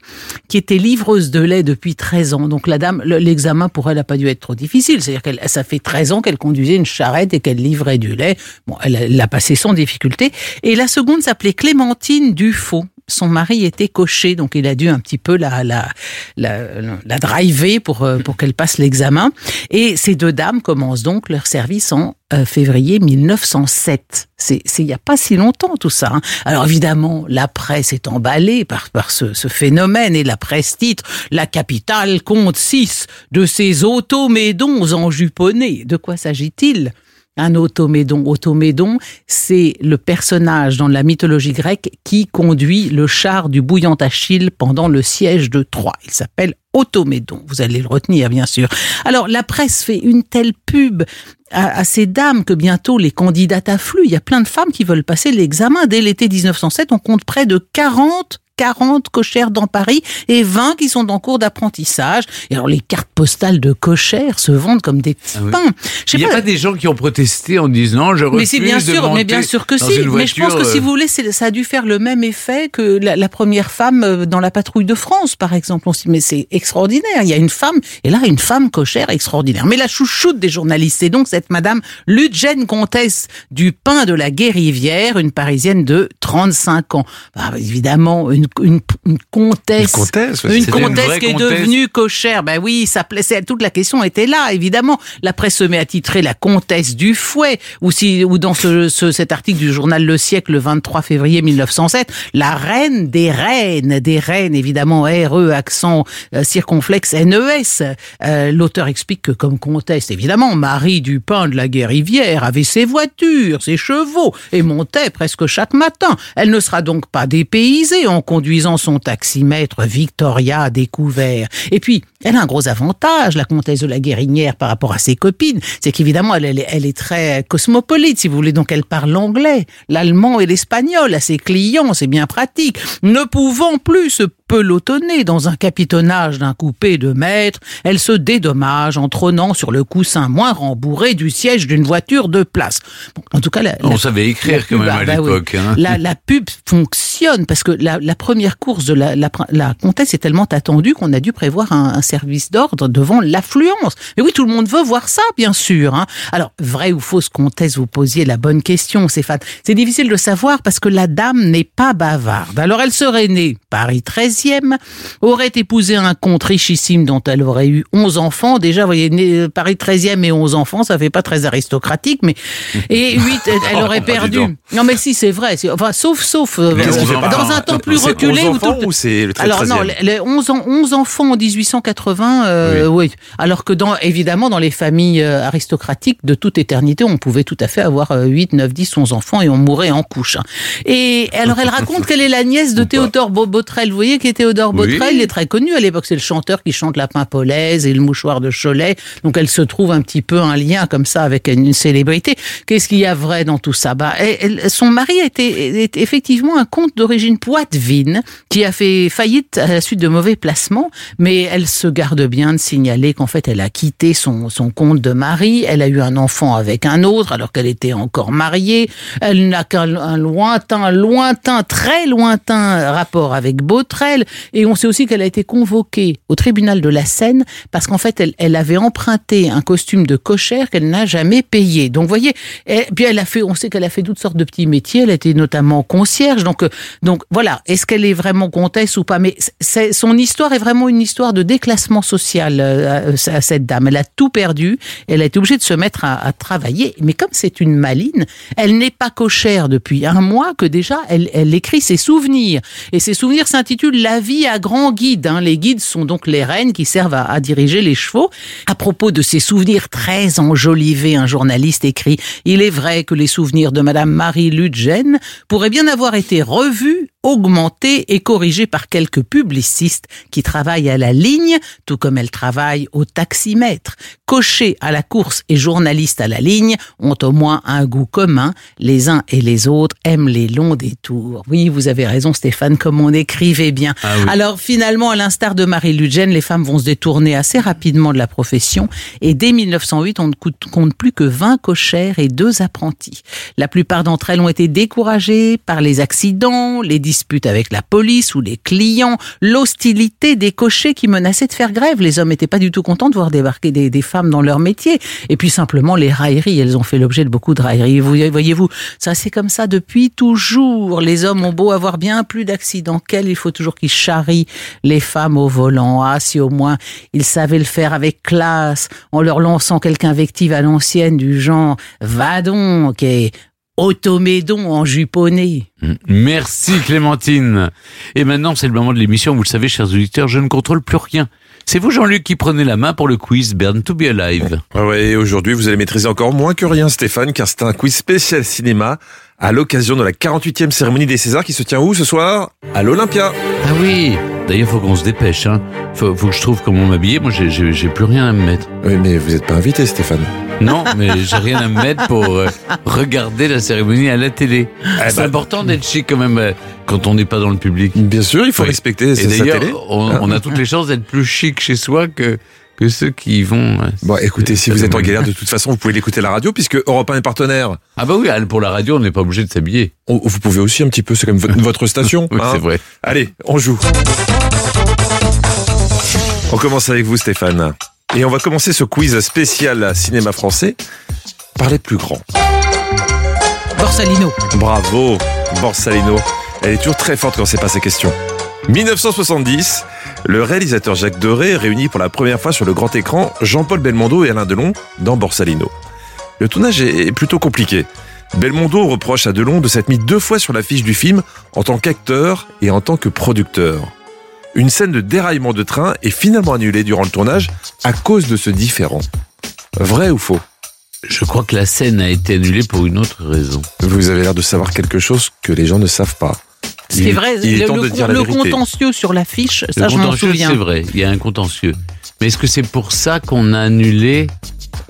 qui était livreuse de lait depuis 13 ans. Donc la dame, le- l'examen pour elle n'a pas dû être trop difficile. C'est-à-dire qu'elle, ça fait 13 ans qu'elle conduisait une charrette et qu'elle livrait du lait. Bon, elle l'a passé sans difficulté. Et la seconde s'appelait Clémentine Dufaux. Son mari était cocher, donc il a dû un petit peu la la la, driver pour euh, pour qu'elle passe l'examen. Et ces deux dames commencent donc leur service en euh, février 1907. C'est il y a pas si longtemps tout ça. hein. Alors évidemment, la presse est emballée par par ce, ce phénomène et la presse titre la capitale compte six de ces automédons enjuponnés. De quoi s'agit-il? Un automédon. Automédon, c'est le personnage dans la mythologie grecque qui conduit le char du bouillant Achille pendant le siège de Troie. Il s'appelle Automédon. Vous allez le retenir, bien sûr. Alors, la presse fait une telle pub à, à ces dames que bientôt les candidates affluent. Il y a plein de femmes qui veulent passer l'examen. Dès l'été 1907, on compte près de 40 40 cochères dans Paris et 20 qui sont en cours d'apprentissage. Et alors les cartes postales de cochères se vendent comme des petits Ah oui. pains. Il n'y a pas- pas des gens qui ont protesté en disant je refuse mais si, bien de sûr, mais bien sûr que si. une Mais je pense voiture, que si euh, vous voulez, ça a dû faire le même effet que la, la première femme euh, dans la patrouille de France, par exemple. On se dit, mais c'est extraordinaire. Il y a une femme, et là, une femme cochère extraordinaire. Mais la chouchoute des journalistes, c'est donc cette madame Ludgène Comtesse du Pain de la Guérivière, une parisienne de 35 ans. Bah, évidemment, une une, une, une comtesse. Une comtesse, Une comtesse qui est comtesse. devenue cochère. Ben oui, ça plaisait. Toute la question était là, évidemment. La presse se met à titrer la comtesse du fouet, ou si, ou dans ce, ce- cet article du journal Le Siècle, le 23 février 1907, la reine des reines, des reines, évidemment, RE, accent euh, circonflexe, NES. Euh, L'auteur explique que comme comtesse, évidemment, Marie Dupin de la Guérivière avait ses voitures, ses chevaux, et montait presque chaque matin. Elle ne sera donc pas dépaysée en conduisant son taximètre Victoria découvert. Et puis, elle a un gros avantage, la comtesse de la Guérinière, par rapport à ses copines, c'est qu'évidemment, elle, elle est très cosmopolite, si vous voulez, donc elle parle l'anglais, l'allemand et l'espagnol à ses clients, c'est bien pratique. Ne pouvant plus se pelotonner dans un capitonnage d'un coupé de maître, elle se dédommage en trônant sur le coussin moins rembourré du siège d'une voiture de place. Bon, en tout cas, la, On la- savait écrire la quand même à ah, bah oui. l'époque, hein. La, la pub fonctionne parce que la, première course de la, comtesse est tellement attendue qu'on a dû prévoir un, un service d'ordre devant l'affluence. Mais oui, tout le monde veut voir ça, bien sûr. hein. Alors, vraie ou fausse comtesse, vous posiez la bonne question, Stéphane. C'est difficile de savoir parce que la dame n'est pas bavarde. Alors, elle serait née Paris 13e, aurait épousé un comte richissime dont elle aurait eu 11 enfants. Déjà, vous voyez, né- Paris 13e et 11 enfants, ça fait pas très aristocratique, mais et 8, elle, elle aurait Ah, dis perdu. Non, mais si, c'est vrai. Enfin, sauf, sauf, euh, dans un temps plus reculé. 11 où enfants tout- ou c'est le très Alors non, 13e? les, les 11, en- 11 enfants en 1880, euh, oui. Alors que dans, évidemment, dans les familles euh, aristocratiques de toute éternité, on pouvait tout à fait avoir euh, 8, 9, 10, 11 enfants et on mourait en couche. hein. Et alors, elle raconte qu'elle est la nièce de Théodore Bo- Botrel. Vous voyez qui est Théodore Oui. Botrel Il est très connu à l'époque. C'est le chanteur qui chante la pimpolaise et le mouchoir de Cholet. Donc, elle se trouve un petit peu un lien comme ça avec une célébrité. Qu'est-ce qu'il y a vrai dans tout ça? Bah, elle- Son mari était, était effectivement un comte d'origine poitevine qui a fait faillite à la suite de mauvais placements, mais elle se garde bien de signaler qu'en fait, elle a quitté son, son compte de mari, elle a eu un enfant avec un autre alors qu'elle était encore mariée, elle n'a qu'un un lointain, lointain, très lointain rapport avec Et on sait aussi qu'elle a été convoquée au tribunal de la Seine parce qu'en fait, elle, avait emprunté un costume de cochère qu'elle n'a jamais payé. Donc, vous voyez, puis elle a fait, on sait qu'elle a fait toutes sortes de petits métiers, elle a été notamment concierge, donc, euh, donc voilà, est-ce qu'elle est vraiment comtesse ou pas? Mais son histoire est vraiment une histoire de déclassement social euh, à, cette dame. Elle a tout perdu, elle a été obligée de se mettre à, à travailler, mais comme c'est une maline, elle n'est pas cochère depuis un mois que déjà elle, elle écrit ses souvenirs. Et ses souvenirs s'intitulent La vie à grand guide. hein. Les guides sont donc les reines qui servent à, diriger les chevaux. À propos de ces souvenirs très enjolivés, un journaliste écrit Il est vrai que les souvenirs de Madame Marie Ludgen pourraient bien avoir été revus, augmentés et corrigés par quelques publicistes qui travaillent à la ligne, tout comme elle travaille au taximètre. Cocher à la course et journaliste à la ligne ont au moins un goût commun. Les uns et les autres aiment les longs détours. Oui, vous avez raison Stéphane, comme on écrivait bien. Ah oui. Alors finalement, à l'instar de Marie Ludgen, les femmes vont se détourner assez rapidement de la profession et dès 1908, on ne compte plus que 20 cochères et deux apprentis. La plupart d'entre elles ont été découragées par les accidents, les disputes avec la police ou les clients, l'hostilité des cochers qui menaçaient de faire grève. Les hommes n'étaient pas du tout contents de voir débarquer des, des femmes dans leur métier. Et puis simplement les railleries, elles ont fait l'objet de beaucoup de railleries. Vous voyez-vous, ça c'est comme ça depuis toujours. Les hommes ont beau avoir bien plus d'accidents qu'elles, il faut toujours qu'ils charrient les femmes au volant. Ah, si au moins ils savaient le faire avec classe, en leur lançant quelque invective à l'ancienne du genre « va donc » et « automédon en juponné ». Merci Clémentine. Et maintenant, c'est le moment de l'émission. Vous le savez, chers auditeurs, je ne contrôle plus rien. C'est vous, Jean-Luc, qui prenez la main pour le quiz Burn to be Alive. Ah ouais, et aujourd'hui, vous allez maîtriser encore moins que rien, Stéphane, car c'est un quiz spécial cinéma à l'occasion de la 48e cérémonie des Césars qui se tient où ce soir? À l'Olympia. Ah oui D'ailleurs, faut qu'on se dépêche. Hein. Faut, faut que je trouve comment m'habiller. Moi, j'ai- j'ai j'ai plus rien à me mettre. Oui, mais vous n'êtes pas invité, Stéphane. Non, mais j'ai rien à me mettre pour euh, regarder la cérémonie à la télé. c'est bah- important d'être chic quand même euh, quand on n'est pas dans le public. Bien sûr, il faut Oui. respecter Et d'ailleurs, on, Hein? on a toutes les chances d'être plus chic chez soi que, que ceux qui y vont. Bon, écoutez, si vous êtes en galère, de toute façon, vous pouvez l'écouter à la radio, puisque Europe 1 est partenaire. Ah bah oui, pour la radio, on n'est pas obligé de s'habiller. Vous pouvez aussi un petit peu, c'est comme votre, votre station. Oui, hein. c'est vrai. Allez, on joue. On commence avec vous, Stéphane. Et on va commencer ce quiz spécial cinéma français par les plus grands. Borsalino. Bravo, Borsalino. Elle est toujours très forte quand c'est pas ses questions. 1970, le réalisateur Jacques Doré réunit pour la première fois sur le grand écran Jean-Paul Belmondo et Alain Delon dans Borsalino. Le tournage est plutôt compliqué. Belmondo reproche à Delon de s'être mis deux fois sur l'affiche du film en tant qu'acteur et en tant que producteur. Une scène de déraillement de train est finalement annulée durant le tournage à cause de ce différend. Vrai ou faux? Je crois que la scène a été annulée pour une autre raison. Vous avez l'air de savoir quelque chose que les gens ne savent pas. C'est vrai, il est le, temps de le- dire la vérité. contentieux sur l'affiche, Le ça je m'en souviens. c'est vrai, il y a un contentieux. Mais est-ce que c'est pour ça qu'on a annulé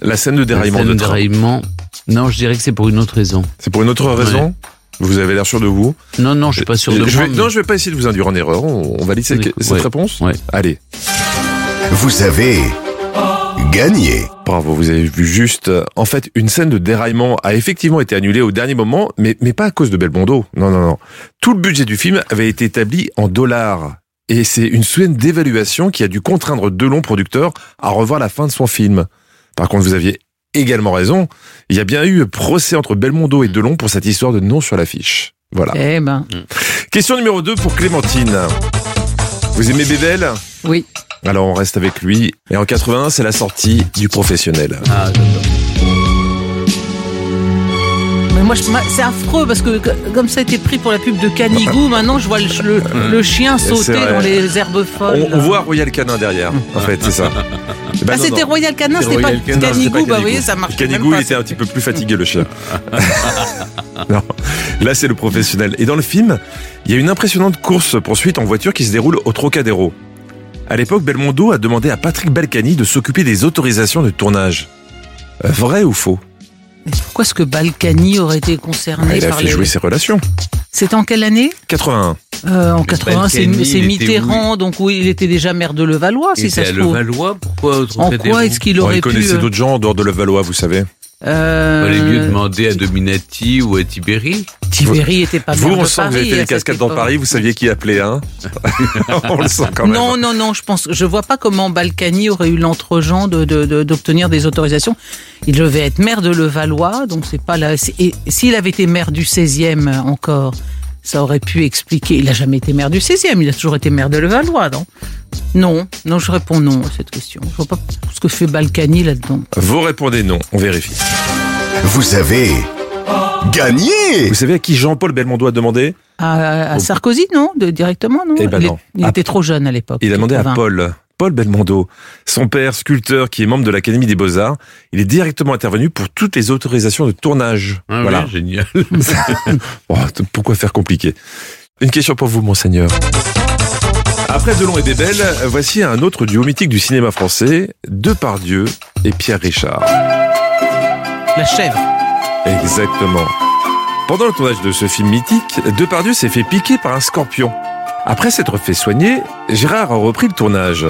La scène de la déraillement scène de de déraillement? Non, je dirais que c'est pour une autre raison. C'est pour une autre raison? Vous avez l'air sûr de vous? Non, non, je suis pas sûr de je moi. vais, mais- Non, je vais pas essayer de vous induire en erreur. On, on valide cette, Ouais. cette réponse Ouais. Allez. Vous avez gagné. Bravo, vous avez vu juste. euh, En fait, une scène de déraillement a effectivement été annulée au dernier moment, mais, mais pas à cause de Belmondo. Non, non, non. Tout le budget du film avait été établi en dollars. Et c'est une scène d'évaluation qui a dû contraindre Delon, producteur, à revoir la fin de son film. Par contre, vous aviez également raison. Il y a bien eu procès entre Belmondo et Delon pour cette histoire de nom sur l'affiche. Voilà. Eh ben, Question numéro 2 pour Clémentine. Vous aimez Bébel oui. Alors on reste avec lui. Et en 81, c'est la sortie du professionnel. Ah. Mais moi, c'est affreux parce que comme ça a été pris pour la pub de Canigou, maintenant je vois le, le- le chien sauter dans les herbes folles. On, on voit Royal Canin derrière, en fait, c'est ça. Eh ben Ah, c'était. Royal Canin, C'est c'était pas Canigou, pas bah Canigou. voyez, ça marche Canigou, même il était un petit peu plus fatigué, le chien. non, là c'est le professionnel. Et dans le film, il y a une impressionnante course-poursuite en voiture qui se déroule au Trocadéro. À l'époque, Belmondo a demandé à Patrick Balkany de s'occuper des autorisations de tournage. Euh, Vrai ou faux? Mais Pourquoi est-ce que Balkany aurait été concerné Il a par fait les... jouer ses relations. C'est en quelle année? 81. Euh, En 80, c'est Balkany, c'est il était Mitterrand, donc oui, il était déjà maire de Levallois, Il si ça se trouve. Levallois, pourquoi En quoi est-ce qu'il aurait il pu... connaissait euh, d'autres gens en dehors de Levallois, vous savez. Euh, Il valait mieux demander à Dominati ou à Tibéri. Tibéri était pas Vous, maire on de sent que vous avez fait cette cascades dans. Paris, vous saviez qui appeler, hein On le sent quand même. Non, non, non, je pense, je vois pas comment Balkany aurait eu l'entre-gens de, de- de- d'obtenir des autorisations. Il devait être maire de Levallois, donc c'est pas là. Et s'il avait été maire du 16e encore, ça aurait pu expliquer. Il a jamais été maire du 16e, il a toujours été maire de Levallois, non? Non, non, je réponds non à cette question. Je vois pas ce que fait Balkany là-dedans. Vous répondez non, on vérifie. Vous avez gagné. Vous savez à qui Jean-Paul Belmondo a demandé? À, à Sarkozy, non? De, Directement, non? Eh ben Il, est- non. il était trop jeune à l'époque. Il a demandé à 80. Paul. Paul Belmondo, son père sculpteur qui est membre de l'Académie des Beaux-Arts, il est directement intervenu pour toutes les autorisations de tournage. Ah voilà. oui, génial. Oh, pourquoi faire compliqué? Une question pour vous, monseigneur. Après Delon et Bébel, voici un autre duo mythique du cinéma français, Depardieu et Pierre Richard. La chèvre. Exactement. Pendant le tournage de ce film mythique, Depardieu s'est fait piquer par un scorpion. Après s'être fait soigner, Gérard a repris le tournage.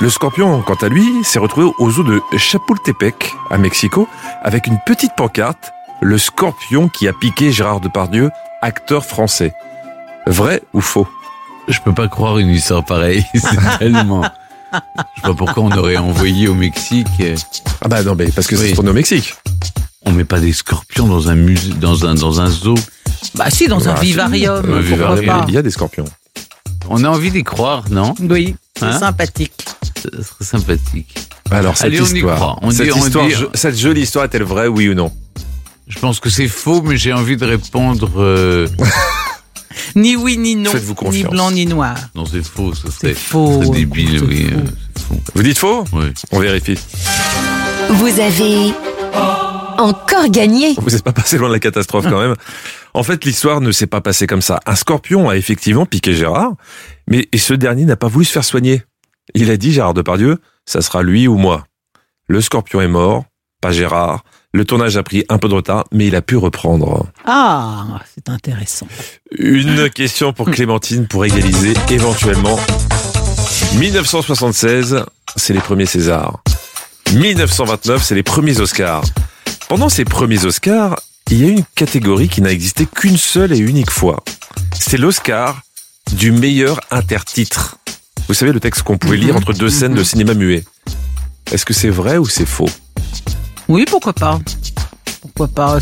Le scorpion, quant à lui, s'est retrouvé aux eaux de Chapultepec, à Mexico, avec une petite pancarte, le scorpion qui a piqué Gérard Depardieu, acteur français. Vrai ou faux? Je peux pas croire une histoire pareille. C'est tellement. Je sais pas pourquoi on aurait envoyé au Mexique. Ah bah non, mais parce que Oui. c'est tourné au Mexique. On met pas des scorpions dans un musée, dans un dans un zoo. Bah si, dans un Bah, vivarium, Un pourquoi vivarium. pas Il y a des scorpions. On a envie d'y croire, non Oui, c'est Hein sympathique. Ce serait sympathique. Alors cette Allez, on y histoire, croit. On cette, dit- on histoire dit- cette jolie histoire est-elle vraie, oui ou non Je pense que c'est faux, mais j'ai envie de répondre. euh, Ni oui ni non, Faites-vous ni blanc ni noir. Non, c'est faux. Ce serait, faux, débile, c'est oui. faux. euh, c'est faux. Vous dites faux Oui. On vérifie. Vous avez encore gagné. Vous n'êtes pas passé loin de la catastrophe quand même. En fait, l'histoire ne s'est pas passée comme ça. Un scorpion a effectivement piqué Gérard, mais et ce dernier n'a pas voulu se faire soigner. Il a dit, Gérard Depardieu, ça sera lui ou moi. Le scorpion est mort, pas Gérard. Le tournage a pris un peu de retard, mais il a pu reprendre. Ah, c'est intéressant. Une question pour Clémentine pour égaliser éventuellement. 1976, c'est les premiers Césars. 1929, c'est les premiers Oscars. Pendant ces premiers Oscars, il y a une catégorie qui n'a existé qu'une seule et unique fois. C'est l'Oscar du meilleur intertitre. Vous savez le texte qu'on pouvait lire entre deux scènes de cinéma muet. Est-ce que c'est vrai ou c'est faux? Oui, pourquoi pas Pourquoi pas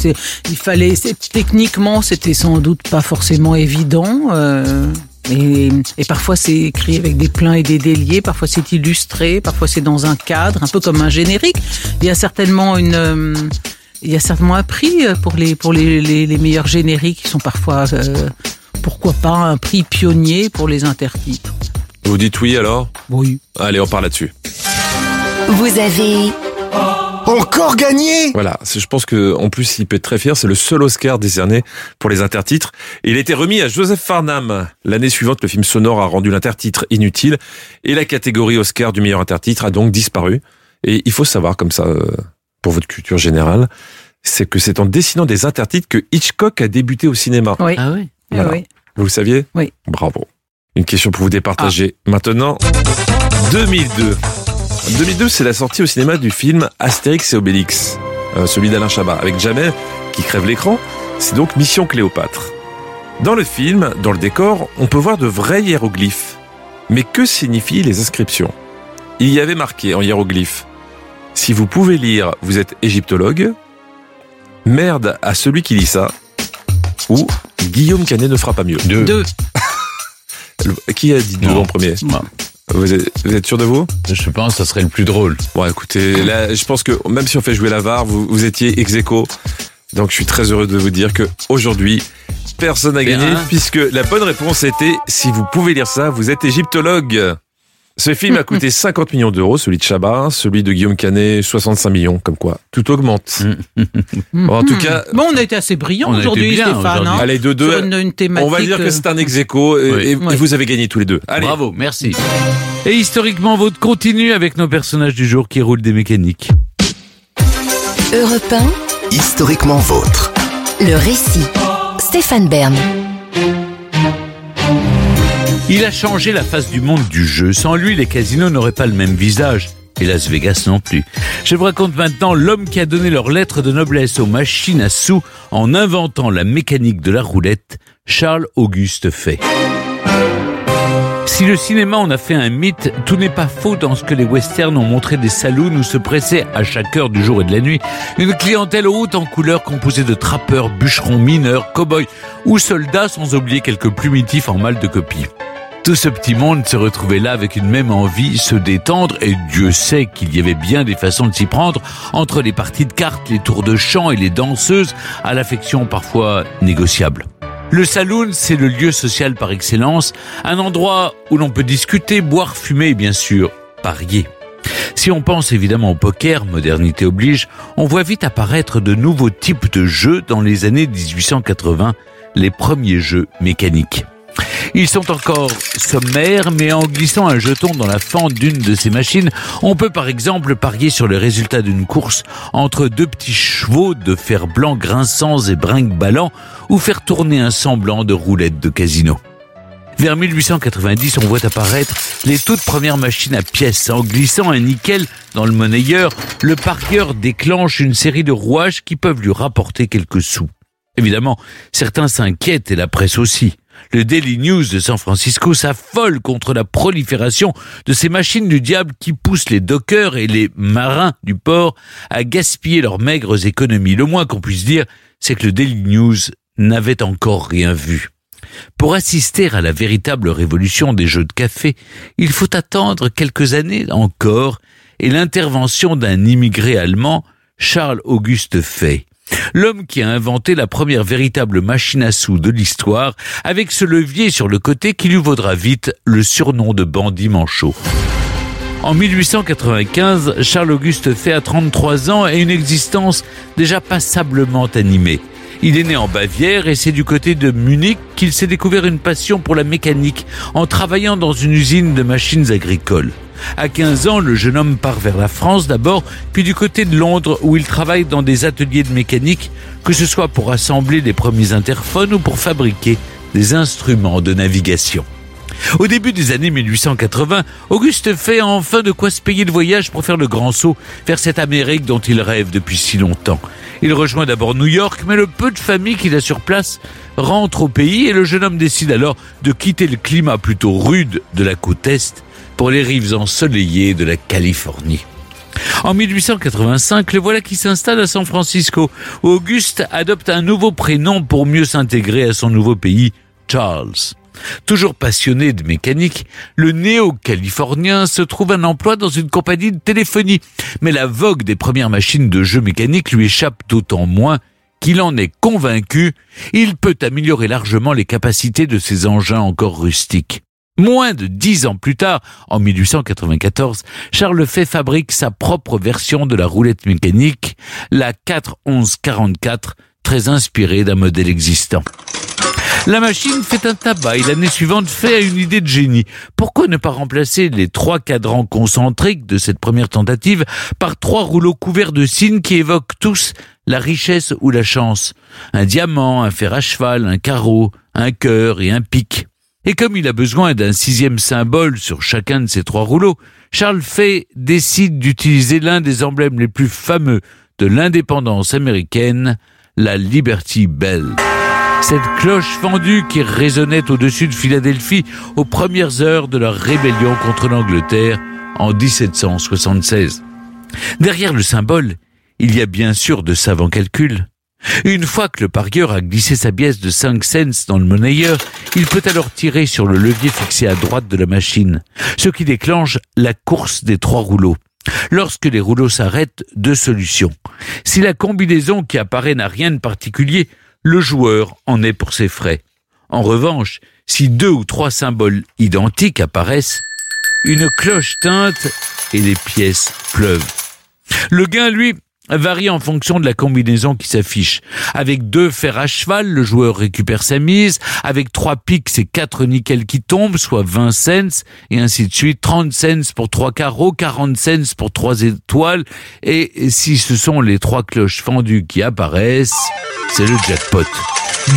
Il fallait, techniquement, c'était sans doute pas forcément évident. euh, Et, et parfois c'est écrit avec des pleins et des déliés, parfois c'est illustré, parfois c'est dans un cadre, un peu comme un générique. Il y a certainement une, euh, il y a certainement un prix pour les pour les, les, les meilleurs génériques qui sont parfois, euh, pourquoi pas, un prix pionnier pour les intertitres. Vous dites oui alors? Oui. Allez, on part là-dessus. Vous avez Encore gagné? Voilà, je pense que en plus il peut être très fier, c'est le seul Oscar décerné pour les intertitres. Et il a été remis à Joseph Farnham. L'année suivante, le film sonore a rendu l'intertitre inutile et la catégorie Oscar du meilleur intertitre a donc disparu. Et il faut savoir comme ça, euh, pour votre culture générale, c'est que c'est en dessinant des intertitres que Hitchcock a débuté au cinéma. Oui. Ah oui Voilà. oui. Vous le saviez Oui. Bravo. Une question pour vous départager. Maintenant, 2002. 2002, c'est la sortie au cinéma du film Astérix et Obélix, euh, celui d'Alain Chabat, avec Jamel qui crève l'écran. C'est donc Mission Cléopâtre. Dans le film, dans le décor, on peut voir de vrais hiéroglyphes. Mais que signifient les inscriptions? Il y avait marqué en hiéroglyphes Si vous pouvez lire, vous êtes égyptologue. Merde à celui qui lit ça. Ou Guillaume Canet ne fera pas mieux. Deux. Deux. Qui a dit deux Non. en premier Moi, vous êtes, vous êtes sûr de vous? Je pense que ça serait le plus drôle. Bon, écoutez, là, je pense que même si on fait jouer la VAR, vous, vous étiez ex aequo. Donc, je suis très heureux de vous dire que aujourd'hui, personne n'a C'est gagné, un. puisque la bonne réponse était si vous pouvez lire ça, vous êtes égyptologue. Ce film a coûté 50 millions d'euros, celui de Chabat, celui de Guillaume Canet, 65 millions, comme quoi tout augmente. Bon, en tout cas, Bon, on a été assez brillants aujourd'hui, Stéphane. hein, allez, deux, deux. sur une, une thématique. On va dire que euh, c'est un ex aequo et, Oui. et- et Ouais. vous avez gagné tous les deux. Allez. Bravo, merci. Et historiquement, votre continue avec nos personnages du jour qui roulent des mécaniques. Europe 1, Historiquement vôtre. le récit. Stéphane Bern. Il a changé la face du monde du jeu. Sans lui, les casinos n'auraient pas le même visage. Et Las Vegas non plus. Je vous raconte maintenant l'homme qui a donné leur lettre de noblesse aux machines à sous en inventant la mécanique de la roulette, Charles Auguste Fay. Si le cinéma en a fait un mythe, tout n'est pas faux dans ce que les westerns ont montré des saloons où se pressait à chaque heure du jour et de la nuit une clientèle haute en couleur composée de trappeurs, bûcherons, mineurs, cow-boys ou soldats sans oublier quelques plumitifs en mal de copie. Tout ce petit monde se retrouvait là avec une même envie, se détendre, et Dieu sait qu'il y avait bien des façons de s'y prendre, entre les parties de cartes, les tours de chant et les danseuses, à l'affection parfois négociable. Le saloon, c'est le lieu social par excellence, un endroit où l'on peut discuter, boire, fumer et bien sûr, parier. Si on pense évidemment au poker, modernité oblige, on voit vite apparaître de nouveaux types de jeux dans les années 1880, les premiers jeux mécaniques. Ils sont encore sommaires, mais en glissant un jeton dans la fente d'une de ces machines, on peut par exemple parier sur le résultat d'une course entre deux petits chevaux de fer blanc grinçants et brinque-ballants, ou faire tourner un semblant de roulette de casino. Vers 1890, on voit apparaître les toutes premières machines à pièces. En glissant un nickel dans le monnayeur, le parieur déclenche une série de rouages qui peuvent lui rapporter quelques sous. Évidemment, certains s'inquiètent et la presse aussi. Le Daily News de San Francisco s'affole contre la prolifération de ces machines du diable qui poussent les dockers et les marins du port à gaspiller leurs maigres économies. Le moins qu'on puisse dire, c'est que le Daily News n'avait encore rien vu. Pour assister à la véritable révolution des jeux de café, il faut attendre quelques années encore et l'intervention d'un immigré allemand, Charles Auguste Fay. L'homme qui a inventé la première véritable machine à sous de l'histoire, avec ce levier sur le côté qui lui vaudra vite le surnom de bandit manchot. En 1895, Charles-Auguste Fay a 33 ans et une existence déjà passablement animée. Il est né en Bavière et c'est du côté de Munich qu'il s'est découvert une passion pour la mécanique en travaillant dans une usine de machines agricoles. À 15 ans, le jeune homme part vers la France d'abord, puis du côté de Londres où il travaille dans des ateliers de mécanique, que ce soit pour assembler les premiers interphones ou pour fabriquer des instruments de navigation. Au début des années 1880, Auguste Fay a enfin de quoi se payer le voyage pour faire le grand saut vers cette Amérique dont il rêve depuis si longtemps. Il rejoint d'abord New York, mais le peu de famille qu'il a sur place rentre au pays et le jeune homme décide alors de quitter le climat plutôt rude de la côte Est pour les rives ensoleillées de la Californie. En 1885, le voilà qui s'installe à San Francisco. Auguste adopte un nouveau prénom pour mieux s'intégrer à son nouveau pays, Charles. Toujours passionné de mécanique, le néo-californien se trouve un emploi dans une compagnie de téléphonie. Mais la vogue des premières machines de jeux mécaniques lui échappe d'autant moins qu'il en est convaincu, il peut améliorer largement les capacités de ses engins encore rustiques. Moins de dix ans plus tard, en 1894, Charles Fay fabrique sa propre version de la roulette mécanique, la 41144, très inspirée d'un modèle existant. La machine fait un tabac et l'année suivante fait une idée de génie. Pourquoi ne pas remplacer les trois cadrans concentriques de cette première tentative par trois rouleaux couverts de signes qui évoquent tous la richesse ou la chance? Un diamant, un fer à cheval, un carreau, un cœur et un pic. Et comme il a besoin d'un sixième symbole sur chacun de ces trois rouleaux, Charles Fay décide d'utiliser l'un des emblèmes les plus fameux de l'indépendance américaine, la Liberty Bell. Cette cloche fendue qui résonnait au-dessus de Philadelphie aux premières heures de la rébellion contre l'Angleterre en 1776. Derrière le symbole, il y a bien sûr de savants calculs. Une fois que le parieur a glissé sa pièce de 5 cents dans le monnayeur, il peut alors tirer sur le levier fixé à droite de la machine, ce qui déclenche la course des trois rouleaux. Lorsque les rouleaux s'arrêtent, deux solutions. Si la combinaison qui apparaît n'a rien de particulier, le joueur en est pour ses frais. En revanche, si deux ou trois symboles identiques apparaissent, une cloche teinte et les pièces pleuvent. Le gain, lui, varie en fonction de la combinaison qui s'affiche. Avec deux fers à cheval, le joueur récupère sa mise. Avec trois piques, c'est quatre nickels qui tombent, soit 20 cents, et ainsi de suite. 30 cents pour trois carreaux, 40 cents pour trois étoiles. Et si ce sont les trois cloches fendues qui apparaissent, c'est le jackpot.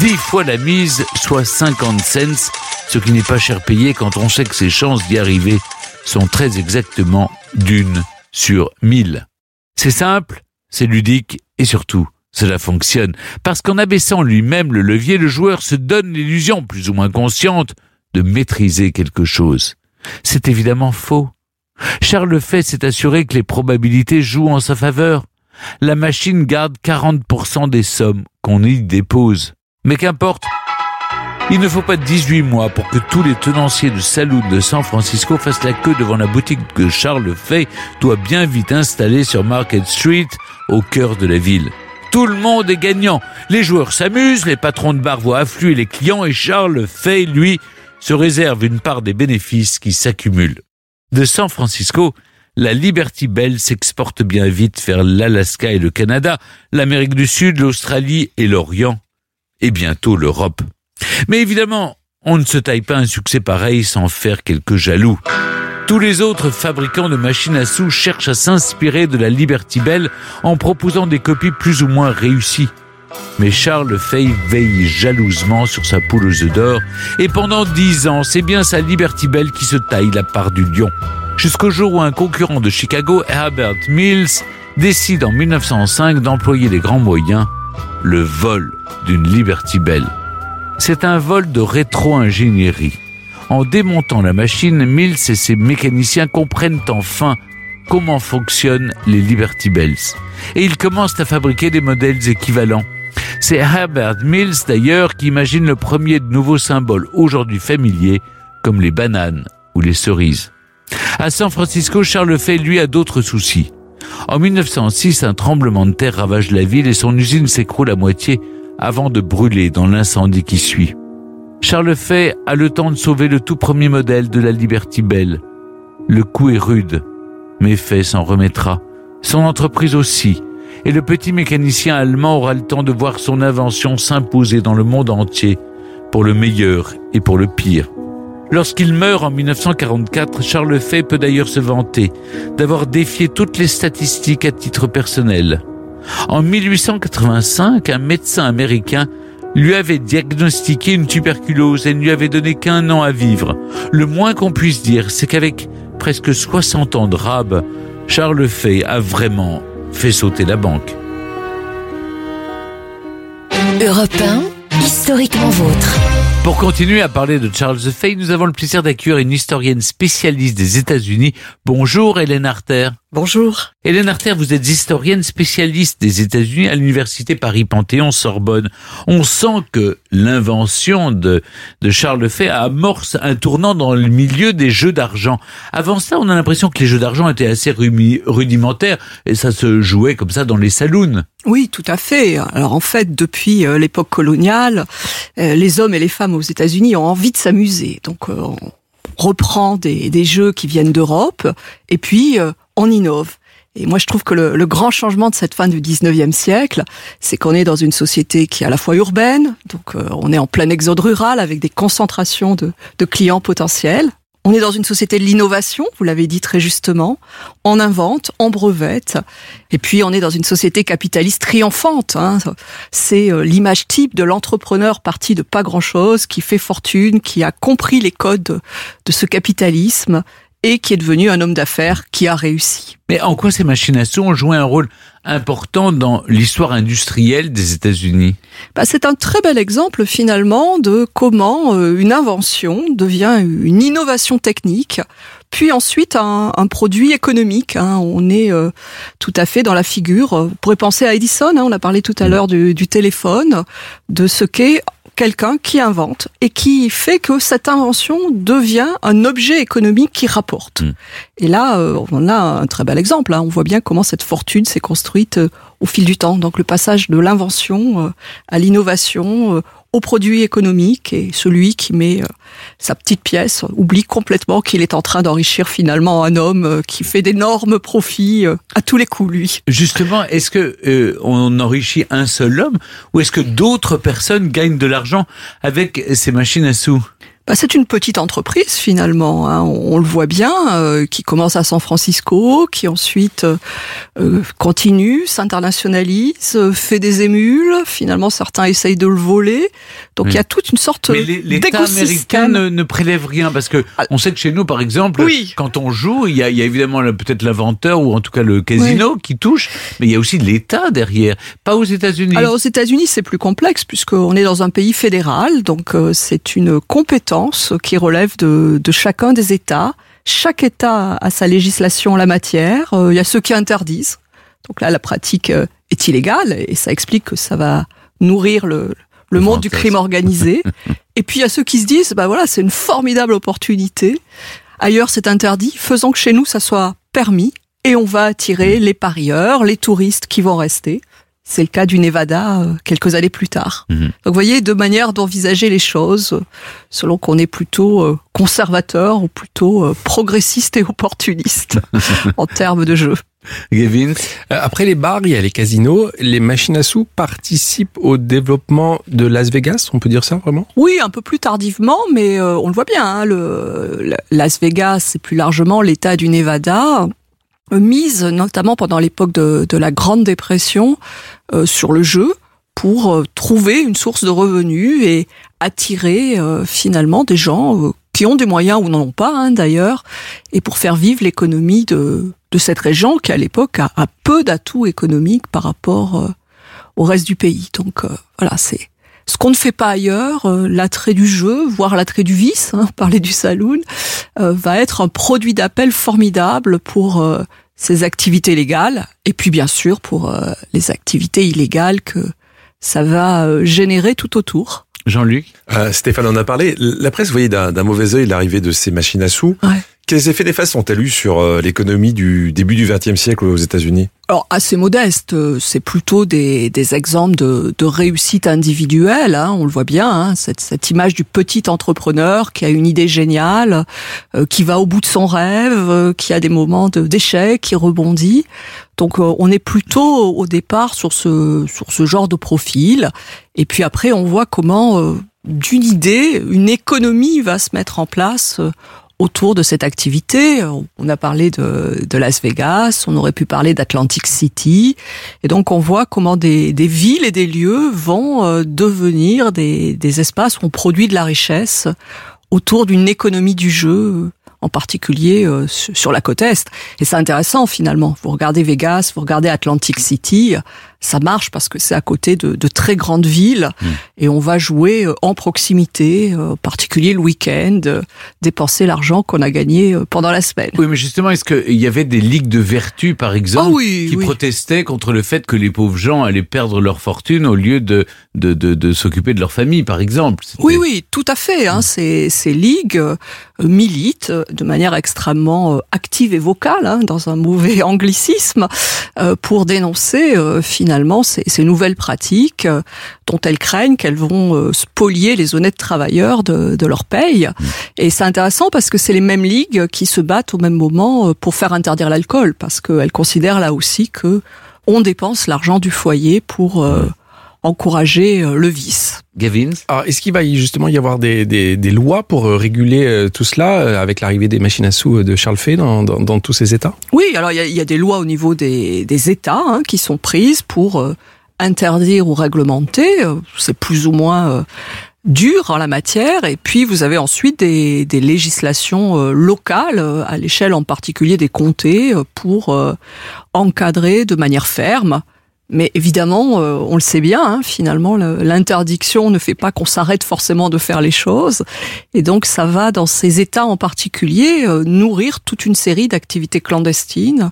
10 fois la mise, soit 50 cents, ce qui n'est pas cher payé quand on sait que ses chances d'y arriver sont très exactement d'une sur mille. C'est simple, c'est ludique et surtout, cela fonctionne. Parce qu'en abaissant lui-même le levier, le joueur se donne l'illusion, plus ou moins consciente, de maîtriser quelque chose. C'est évidemment faux. Charles Fay s'est assuré que les probabilités jouent en sa faveur. La machine garde 40% des sommes qu'on y dépose. Mais qu'importe, il ne faut pas 18 mois pour que tous les tenanciers de saloon de San Francisco fassent la queue devant la boutique que Charles Fay doit bien vite installer sur Market Street, au cœur de la ville. Tout le monde est gagnant. Les joueurs s'amusent, les patrons de bar voient affluer les clients et Charles Fay, lui, se réserve une part des bénéfices qui s'accumulent. De San Francisco, la Liberty Bell s'exporte bien vite vers l'Alaska et le Canada, l'Amérique du Sud, l'Australie et l'Orient, et bientôt l'Europe. Mais évidemment, on ne se taille pas un succès pareil sans faire quelques jaloux. Tous les autres fabricants de machines à sous cherchent à s'inspirer de la Liberty Bell en proposant des copies plus ou moins réussies. Mais Charles Fay veille jalousement sur sa poule aux œufs d'or et pendant dix ans, c'est bien sa Liberty Bell qui se taille la part du lion. Jusqu'au jour où un concurrent de Chicago, Herbert Mills, décide en 1905 d'employer les grands moyens, le vol d'une Liberty Bell. C'est un vol de rétro-ingénierie. En démontant la machine, Mills et ses mécaniciens comprennent enfin comment fonctionnent les Liberty Bells. Et ils commencent à fabriquer des modèles équivalents. C'est Herbert Mills d'ailleurs qui imagine le premier de nouveaux symboles aujourd'hui familiers comme les bananes ou les cerises. À San Francisco, Charles Fay lui a d'autres soucis. En 1906, un tremblement de terre ravage la ville et son usine s'écroule à moitié avant de brûler dans l'incendie qui suit. Charles Fay a le temps de sauver le tout premier modèle de la Liberty Bell. Le coup est rude, mais Fay s'en remettra. Son entreprise aussi. Et le petit mécanicien allemand aura le temps de voir son invention s'imposer dans le monde entier, pour le meilleur et pour le pire. Lorsqu'il meurt en 1944, Charles Fay peut d'ailleurs se vanter d'avoir défié toutes les statistiques à titre personnel. En 1885, un médecin américain lui avait diagnostiqué une tuberculose et ne lui avait donné qu'un an à vivre. Le moins qu'on puisse dire, c'est qu'avec presque 60 ans de rab, Charles Fay a vraiment fait sauter la banque. Europe 1, historiquement vôtre. Pour continuer à parler de Charles Fay, nous avons le plaisir d'accueillir une historienne spécialiste des États-Unis. Bonjour Hélène Arter. Bonjour. Hélène Arter, vous êtes historienne spécialiste des États-Unis à l'université Paris-Panthéon-Sorbonne. On sent que l'invention de, de Charles Fay amorce un tournant dans le milieu des jeux d'argent. Avant ça, on a l'impression que les jeux d'argent étaient assez rudimentaires et ça se jouait comme ça dans les saloons. Oui, tout à fait. Alors en fait, depuis euh, l'époque coloniale, euh, les hommes et les femmes aux États-Unis ont envie de s'amuser. Donc euh, on reprend des, des jeux qui viennent d'Europe et puis on innove. Et moi, je trouve que le, le grand changement de cette fin du 19e siècle, c'est qu'on est dans une société qui est à la fois urbaine, donc euh, on est en plein exode rural avec des concentrations de, de clients potentiels. On est dans une société de l'innovation, vous l'avez dit très justement. On invente, on brevette. Et puis, on est dans une société capitaliste triomphante. hein. C'est euh, l'image type de l'entrepreneur parti de pas grand-chose, qui fait fortune, qui a compris les codes de, de ce capitalisme et qui est devenu un homme d'affaires qui a réussi. Mais en quoi ces sous ont joué un rôle important dans l'histoire industrielle des États-Unis? Bah, c'est un très bel exemple finalement de comment euh, une invention devient une innovation technique, puis ensuite un, un produit économique. hein. On est euh, tout à fait dans la figure. Vous pourrez penser à Edison, hein, on a parlé tout à l'heure du, du téléphone, de ce qu'est quelqu'un qui invente et qui fait que cette invention devient un objet économique qui rapporte. Et là, euh, on a un très bel exemple. hein. On voit bien comment cette fortune s'est construite euh, au fil du temps. Donc le passage de l'invention euh, à l'innovation, au produit économique, et celui qui met euh, sa petite pièce oublie complètement qu'il est en train d'enrichir finalement un homme euh, qui fait d'énormes profits euh, à tous les coups, lui. Justement, est-ce que euh, on enrichit un seul homme ou est-ce que d'autres personnes gagnent de l'argent avec ces machines à sous? Bah, c'est une petite entreprise finalement, hein, on, on le voit bien, euh, qui commence à San Francisco, qui ensuite euh, euh, continue, s'internationalise, fait des émules. Finalement, certains essayent de le voler. Donc il y a toute une sorte Mais les- l'État américain ne, ne prélève rien parce que on sait que chez nous, par exemple, quand on joue, il y a, il y a évidemment peut-être l'inventeur ou en tout cas le casino qui touche, mais il y a aussi l'État derrière. Pas aux États-Unis. Alors aux États-Unis, c'est plus complexe puisqu'on est dans un pays fédéral, donc euh, c'est une compétence qui relève de, de chacun des États. Chaque État a sa législation en la matière. Euh, Il y a ceux qui interdisent. Donc là, la pratique euh, est illégale et ça explique que ça va nourrir le, le monde du crime organisé. Et puis il y a ceux qui se disent, bah voilà, c'est une formidable opportunité. Ailleurs, c'est interdit. Faisons que chez nous, ça soit permis et on va attirer les parieurs, les touristes qui vont rester. C'est le cas du Nevada euh, quelques années plus tard. Donc vous voyez, deux manières d'envisager les choses, selon qu'on est plutôt euh, conservateur ou plutôt euh, progressiste et opportuniste en termes de jeu. Gavin Euh, Après les bars, il y a les casinos. Les machines à sous participent au développement de Las Vegas, on peut dire ça vraiment? Oui, un peu plus tardivement, mais euh, on le voit bien. hein, le, le- Las Vegas, c'est plus largement l'État du Nevada, mise notamment pendant l'époque de, de la Grande Dépression euh, sur le jeu pour euh, trouver une source de revenus et attirer euh, finalement des gens euh, qui ont des moyens ou n'en ont pas hein, d'ailleurs, et pour faire vivre l'économie de, de cette région qui à l'époque a, a peu d'atouts économiques par rapport euh, au reste du pays. Donc euh, voilà, c'est ce qu'on ne fait pas ailleurs, euh, l'attrait du jeu, voire l'attrait du vice, hein, parler du saloon, euh, va être un produit d'appel formidable pour euh, ces activités légales et puis bien sûr pour euh, les activités illégales que ça va euh, générer tout autour. Jean-Luc? Euh, Stéphane en a parlé. La presse voyait d'un d'un mauvais œil l'arrivée de ces machines à sous. Quels effets néfastes ont-elles eu sur euh, l'économie du début du XXe siècle aux États-Unis? Alors assez modeste, euh, c'est plutôt des, des exemples de, de réussite individuelle, hein, on le voit bien, hein, cette, cette image du petit entrepreneur qui a une idée géniale, euh, qui va au bout de son rêve, euh, qui a des moments de- d'échec, qui rebondit. Donc euh, on est plutôt au départ sur ce, sur ce genre de profil, et puis après on voit comment euh, d'une idée, une économie va se mettre en place. Autour de cette activité. On a parlé de, Las Vegas, on aurait pu parler d'Atlantic City. Et donc on voit comment des, villes et des lieux vont euh, devenir des, espaces où on produit de la richesse autour d'une économie du jeu, en particulier euh, sur la côte Est. Et c'est intéressant finalement. Vous regardez Vegas, vous regardez Atlantic City, ça marche parce que c'est à côté de, de, très grandes villes Hmm. et on va jouer euh, en proximité, euh, en particulier le week-end, euh, dépenser l'argent qu'on a gagné pendant la semaine. Oui, mais justement, est-ce qu'il y avait des ligues de vertu, par exemple, Ah oui, qui oui. protestaient contre le fait que les pauvres gens allaient perdre leur fortune au lieu de, de, de, de s'occuper de leur famille, par exemple? Oui, oui, tout à fait. Hein. Ces, ces ligues militent de manière extrêmement active et vocale, hein, dans un mauvais anglicisme, euh, pour dénoncer euh, finalement ces, ces nouvelles pratiques euh, dont elles craignent qu'elles vont euh, spolier les honnêtes travailleurs de, leur paye. Et c'est intéressant parce que c'est les mêmes ligues qui se battent au même moment euh, pour faire interdire l'alcool, parce qu'elles considèrent là aussi que on dépense l'argent du foyer pour encourager euh, le vice. Gavin Alors, est-ce qu'il va y- justement y avoir des, des, des lois pour euh, réguler euh, tout cela avec l'arrivée des machines à sous de Charles Fay dans, dans, dans tous ces États? Oui, alors il y a, il y a des lois au niveau des, des États hein, qui sont prises pour euh, interdire ou réglementer. C'est plus ou moins euh, dur en la matière. Et puis vous avez ensuite des, des législations euh, locales, à l'échelle en particulier des comtés, pour euh, encadrer de manière ferme. Mais évidemment, euh, on le sait bien, hein, finalement, le- l'interdiction ne fait pas qu'on s'arrête forcément de faire les choses. Et donc, ça va, dans ces États en particulier, euh, nourrir toute une série d'activités clandestines.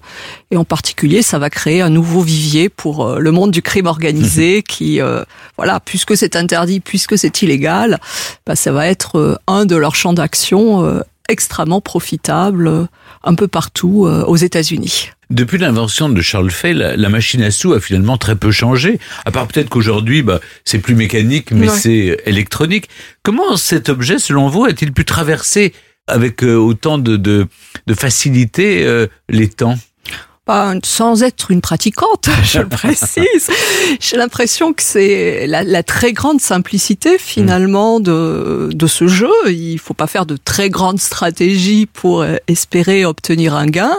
Et en particulier, ça va créer un nouveau vivier pour euh, le monde du crime organisé qui, euh, voilà, puisque c'est interdit, puisque c'est illégal, bah, ça va être euh, un de leurs champs d'action euh, extrêmement profitable euh, un peu partout euh, aux États-Unis. Depuis l'invention de Charles Fay, la, la machine à sous a finalement très peu changé. À part peut-être qu'aujourd'hui, bah, c'est plus mécanique, mais Ouais. c'est électronique. Comment cet objet, selon vous, a-t-il pu traverser avec euh, autant de, de, de facilité euh, les temps? Pas- sans être une pratiquante, je le précise. J'ai l'impression que c'est la, la très grande simplicité finalement de, de ce jeu. Il faut pas faire de très grandes stratégies pour euh, espérer obtenir un gain.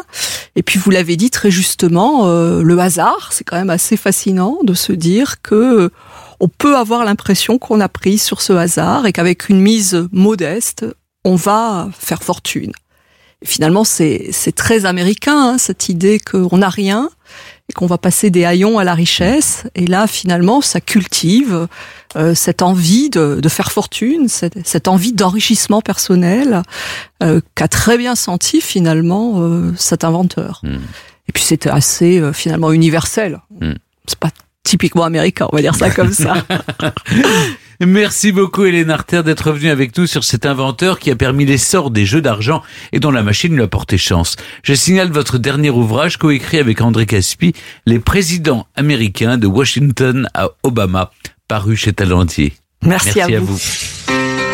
Et puis vous l'avez dit très justement, euh, le hasard, c'est quand même assez fascinant de se dire que euh, on peut avoir l'impression qu'on a pris sur ce hasard et qu'avec une mise modeste, on va faire fortune. Finalement, c'est très américain, hein, cette idée qu'on n'a rien et qu'on va passer des haillons à la richesse. Et là, finalement, ça cultive euh, cette envie de, de faire fortune, cette, cette envie d'enrichissement personnel euh, qu'a très bien senti finalement euh, cet inventeur. Et puis c'est assez euh, finalement universel. Hmm. C'est pas typiquement américain, on va dire ça comme ça. Merci beaucoup Hélène Arter d'être venue avec nous sur cet inventeur qui a permis l'essor des jeux d'argent et dont la machine lui a porté chance. Je signale votre dernier ouvrage coécrit avec André Caspi, Les présidents américains de Washington à Obama, paru chez Talendier. Merci, à, à vous.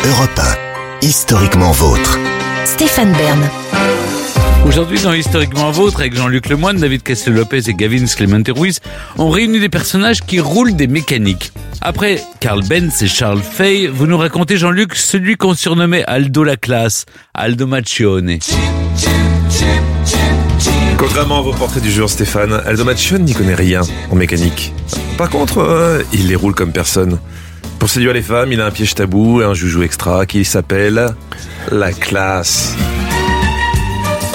Europe 1, historiquement vôtre. Stéphane Bern. Aujourd'hui, dans Historiquement Vôtre, avec Jean-Luc Lemoyne, David Castel-Lopez et Gavin Clemente Ruiz, on réunit des personnages qui roulent des mécaniques. Après Carl Benz et Charles Fay, vous nous racontez, Jean-Luc, celui qu'on surnommait Aldo la classe, Aldo Maccione. Contrairement à vos portraits du jour, Stéphane, Aldo Machon n'y connaît rien en mécanique. Par contre, euh, il les roule comme personne. Pour séduire les femmes, il a un piège tabou et un joujou extra qui s'appelle la classe.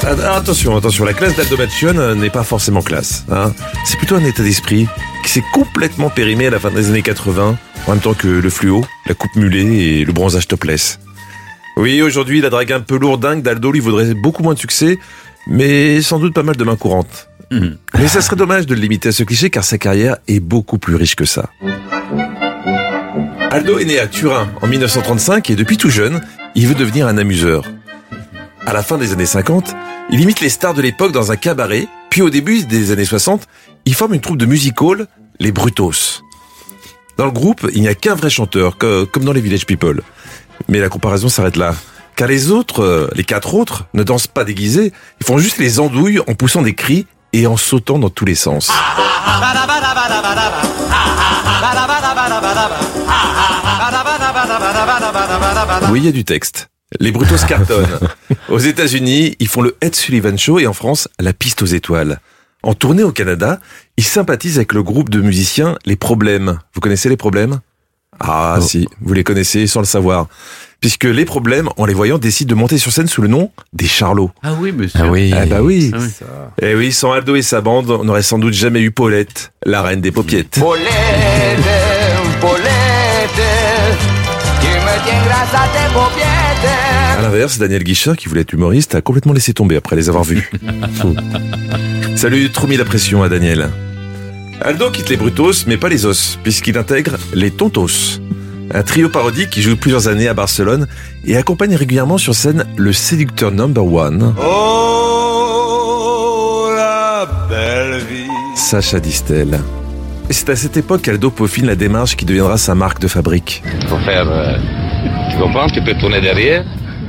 Attention, attention, la classe d'Aldo euh, n'est pas forcément classe. Hein. C'est plutôt un état d'esprit qui s'est complètement périmé à la fin des années 80, en même temps que le fluo, la coupe mulet et le bronzage topless. Oui, aujourd'hui, la drague un peu lourdingue d'Aldo lui vaudrait beaucoup moins de succès, mais sans doute pas mal de mains courantes. Mais ça serait dommage de le limiter à ce cliché car sa carrière est beaucoup plus riche que ça. Aldo est né à Turin en 1935 et depuis tout jeune, il veut devenir un amuseur. À la fin des années 50, il imite les stars de l'époque dans un cabaret, puis au début des années 60, il forme une troupe de music hall, les Brutos. Dans le groupe, il n'y a qu'un vrai chanteur, co- comme dans les Village People. Mais la comparaison s'arrête là. Car les autres, euh, les quatre autres, ne dansent pas déguisés, ils font juste les andouilles en poussant des cris et en sautant dans tous les sens. Oui, il y a du texte. Les Brutos cartonnent. Aux États-Unis, ils font le Ed Sullivan Show et en France, la piste aux étoiles. En tournée au Canada, ils sympathisent avec le groupe de musiciens Les Problèmes. Vous connaissez Les Problèmes? Ah si, vous les connaissez sans le savoir. Puisque les problèmes, en les voyant, décident de monter sur scène sous le nom des Charlots. Ah oui, monsieur. Ah oui. Ah bah oui. Ah oui. Eh oui, sans Aldo et sa bande, on n'aurait sans doute jamais eu Paulette, la reine des paupiettes. Paulette, Paulette, tu me tiens grâce à tes. À l'inverse, Daniel Guichard, qui voulait être humoriste, a complètement laissé tomber après les avoir vus. Ça lui a trop mis la pression à Daniel. Aldo quitte les Brutos, mais pas les Os, puisqu'il intègre les Tontos. Un trio parodique qui joue plusieurs années à Barcelone et accompagne régulièrement sur scène le séducteur number one, Oh, la belle vie. Sacha Distel. Et c'est à cette époque qu'Aldo peaufine la démarche qui deviendra sa marque de fabrique. faut faire. euh, tu comprends Tu peux tourner derrière,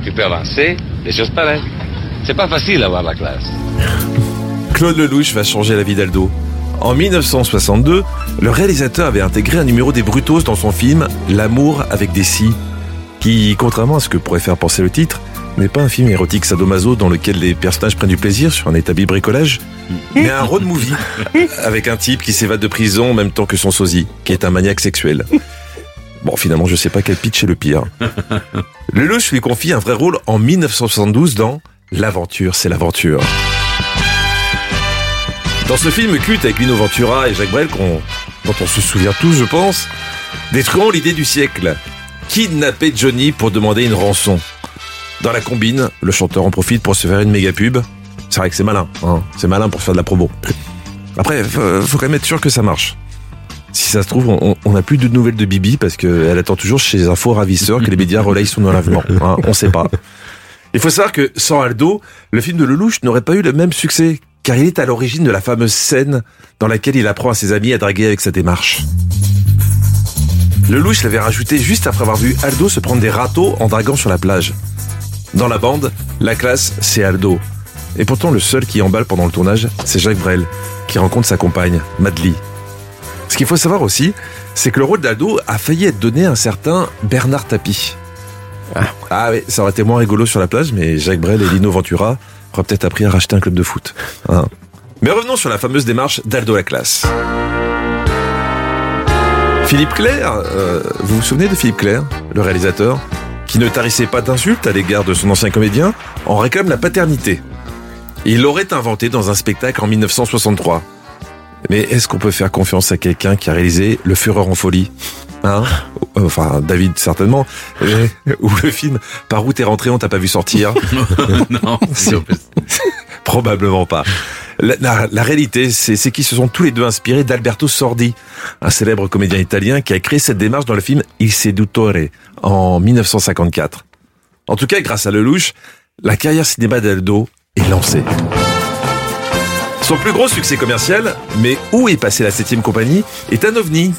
tu peux avancer, des choses pareilles. C'est pas facile d'avoir la classe. Claude Lelouch va changer la vie d'Aldo. En 1962, le réalisateur avait intégré un numéro des Brutos dans son film L'amour avec des scies, qui, contrairement à ce que pourrait faire penser le titre, n'est pas un film érotique sadomaso dans lequel les personnages prennent du plaisir sur un établi bricolage, mais un road movie avec un type qui s'évade de prison en même temps que son sosie, qui est un maniaque sexuel. Bon, finalement, je sais pas quel pitch est le pire. Lelouch lui confie un vrai rôle en 1972 dans L'aventure, c'est l'aventure. Dans ce film culte avec Lino Ventura et Jacques Brel, qu'on- dont on se souvient tous, je pense, détruisons l'idée du siècle. Kidnapper Johnny pour demander une rançon. Dans la combine, le chanteur en profite pour se faire une méga pub. C'est vrai que c'est malin, hein. c'est malin pour faire de la promo. Après, faut, faut quand même être sûr que ça marche. Si ça se trouve, on- n'a plus de nouvelles de Bibi parce qu'elle attend toujours chez les infos ravisseurs que les médias relayent son enlèvement. Hein, on sait pas. Il faut savoir que sans Aldo, le film de Lelouch n'aurait pas eu le même succès, car il est à l'origine de la fameuse scène dans laquelle il apprend à ses amis à draguer avec sa démarche. Lelouch l'avait rajouté juste après avoir vu Aldo se prendre des râteaux en draguant sur la plage. Dans la bande, la classe, c'est Aldo. Et pourtant, le seul qui emballe pendant le tournage, c'est Jacques Brel, qui rencontre sa compagne, Madly. Ce qu'il faut savoir aussi, c'est que le rôle d'Aldo a failli être donné à un certain Bernard Tapie. Ah, oui, ça aurait été moins rigolo sur la plage, mais Jacques Brel et Lino Ventura auraient peut-être appris à racheter un club de foot. hein. Mais revenons sur la fameuse démarche d'Aldo la classe. Philippe Clair, euh, vous vous souvenez de Philippe Clair, le réalisateur, qui ne tarissait pas d'insultes à l'égard de son ancien comédien, en réclame la paternité. Il l'aurait inventé dans un spectacle en 1963. Mais est-ce qu'on peut faire confiance à quelqu'un qui a réalisé Le Fureur en folie Hein Enfin, David, certainement. Mais- Ou le film Par où t'es rentré, on t'a pas vu sortir non, Probablement pas. La, la- la réalité, c'est c'est qu'ils se sont tous les deux inspirés d'Alberto Sordi, un célèbre comédien italien qui a créé cette démarche dans le film Il Seduttore en 1954. En tout cas, grâce à Lelouch, la carrière cinéma d'Aldo est lancée. Son plus gros succès commercial, mais où est passé la septième compagnie, est un ovni.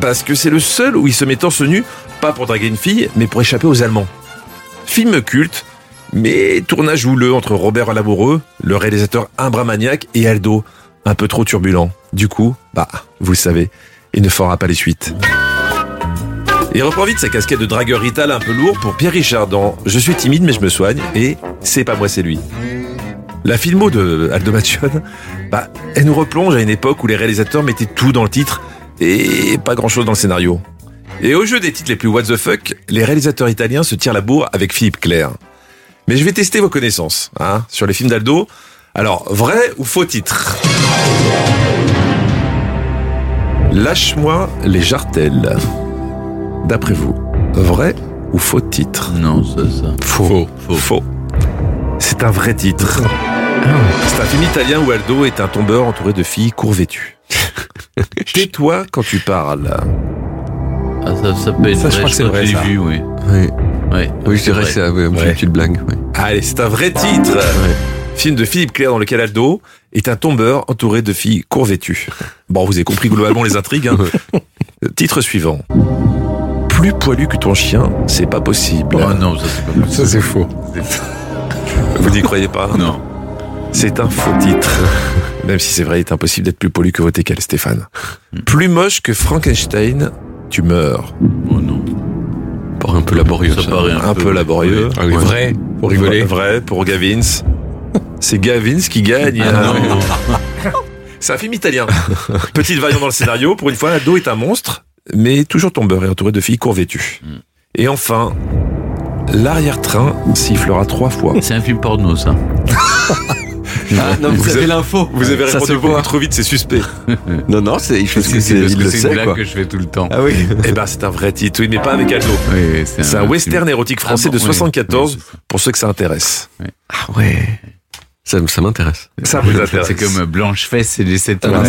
Parce que c'est le seul où il se met torse nu, pas pour draguer une fille, mais pour échapper aux Allemands. Film culte, mais tournage houleux entre Robert Lamoureux, le réalisateur imbramaniaque, et Aldo, un peu trop turbulent. Du coup, bah, vous le savez, il ne fera pas les suites. Il reprend vite sa casquette de dragueur rital un peu lourd pour Pierre Richard dans Je suis timide mais je me soigne et C'est pas moi c'est lui. La filmo de Aldo Macione, bah, elle nous replonge à une époque où les réalisateurs mettaient tout dans le titre et pas grand chose dans le scénario. Et au jeu des titres les plus what the fuck, les réalisateurs italiens se tirent la bourre avec Philippe Clair. Mais je vais tester vos connaissances hein, sur les films d'Aldo. Alors, vrai ou faux titre? Lâche-moi les jartelles. D'après vous, vrai ou faux titre? Non, ça, ça. Faux. Faux. C'est un vrai titre. C'est un film italien où Aldo est un tombeur entouré de filles court-vêtues. Tais-toi quand tu parles. Ah, ça, ça peut être Ça, je vrai, crois que c'est vrai, ça. vu, oui. Oui. Ouais, Oui, je c'est dirais vrai. ça, oui, Ouais. une petite blague. oui. Allez, c'est un vrai titre. Film de Philippe Clair dans lequel Aldo est un tombeur entouré de filles court-vêtues. Bon, vous avez compris globalement les intrigues. hein. Titre suivant. Plus poilu que ton chien, c'est pas possible. Oh non, ça c'est pas possible. Ça, c'est faux. Vous n'y croyez pas Non. C'est un faux titre. Même si c'est vrai, il est impossible d'être plus poilu que votre équelle, Stéphane. Plus moche que Frankenstein, tu meurs. Oh non. Paraît un peu laborieux. Ça paraît un, Un peu laborieux. Ah oui, vrai. Pour rigoler. Vrai pour Gavins. C'est Gavins qui gagne. Ah non. C'est un film italien. Petite variante dans le scénario. Pour une fois, Aldo est un monstre. mais toujours tombeur et entouré de filles court vêtues. Et enfin, l'arrière-train sifflera trois fois. C'est un film porno, ça. Ah, non, vous, avez l'info. Vous avez Ça répondu se beaucoup voit. trop vite, c'est suspect. Non, non, c'est, il fait ce Si, que c'est, il le sait, quoi. que je fais tout le temps. Ah oui. Eh ben, c'est un vrai titre, oui, mais pas avec Aldo. Oui, oui, c'est un film. western érotique français Ah bon, de oui, 74, oui, pour ceux que ça intéresse. Ah ouais. Ça, ça m'intéresse. Ça vous intéresse. C'est comme Blanche Fesse et les sept Ouais. hommes.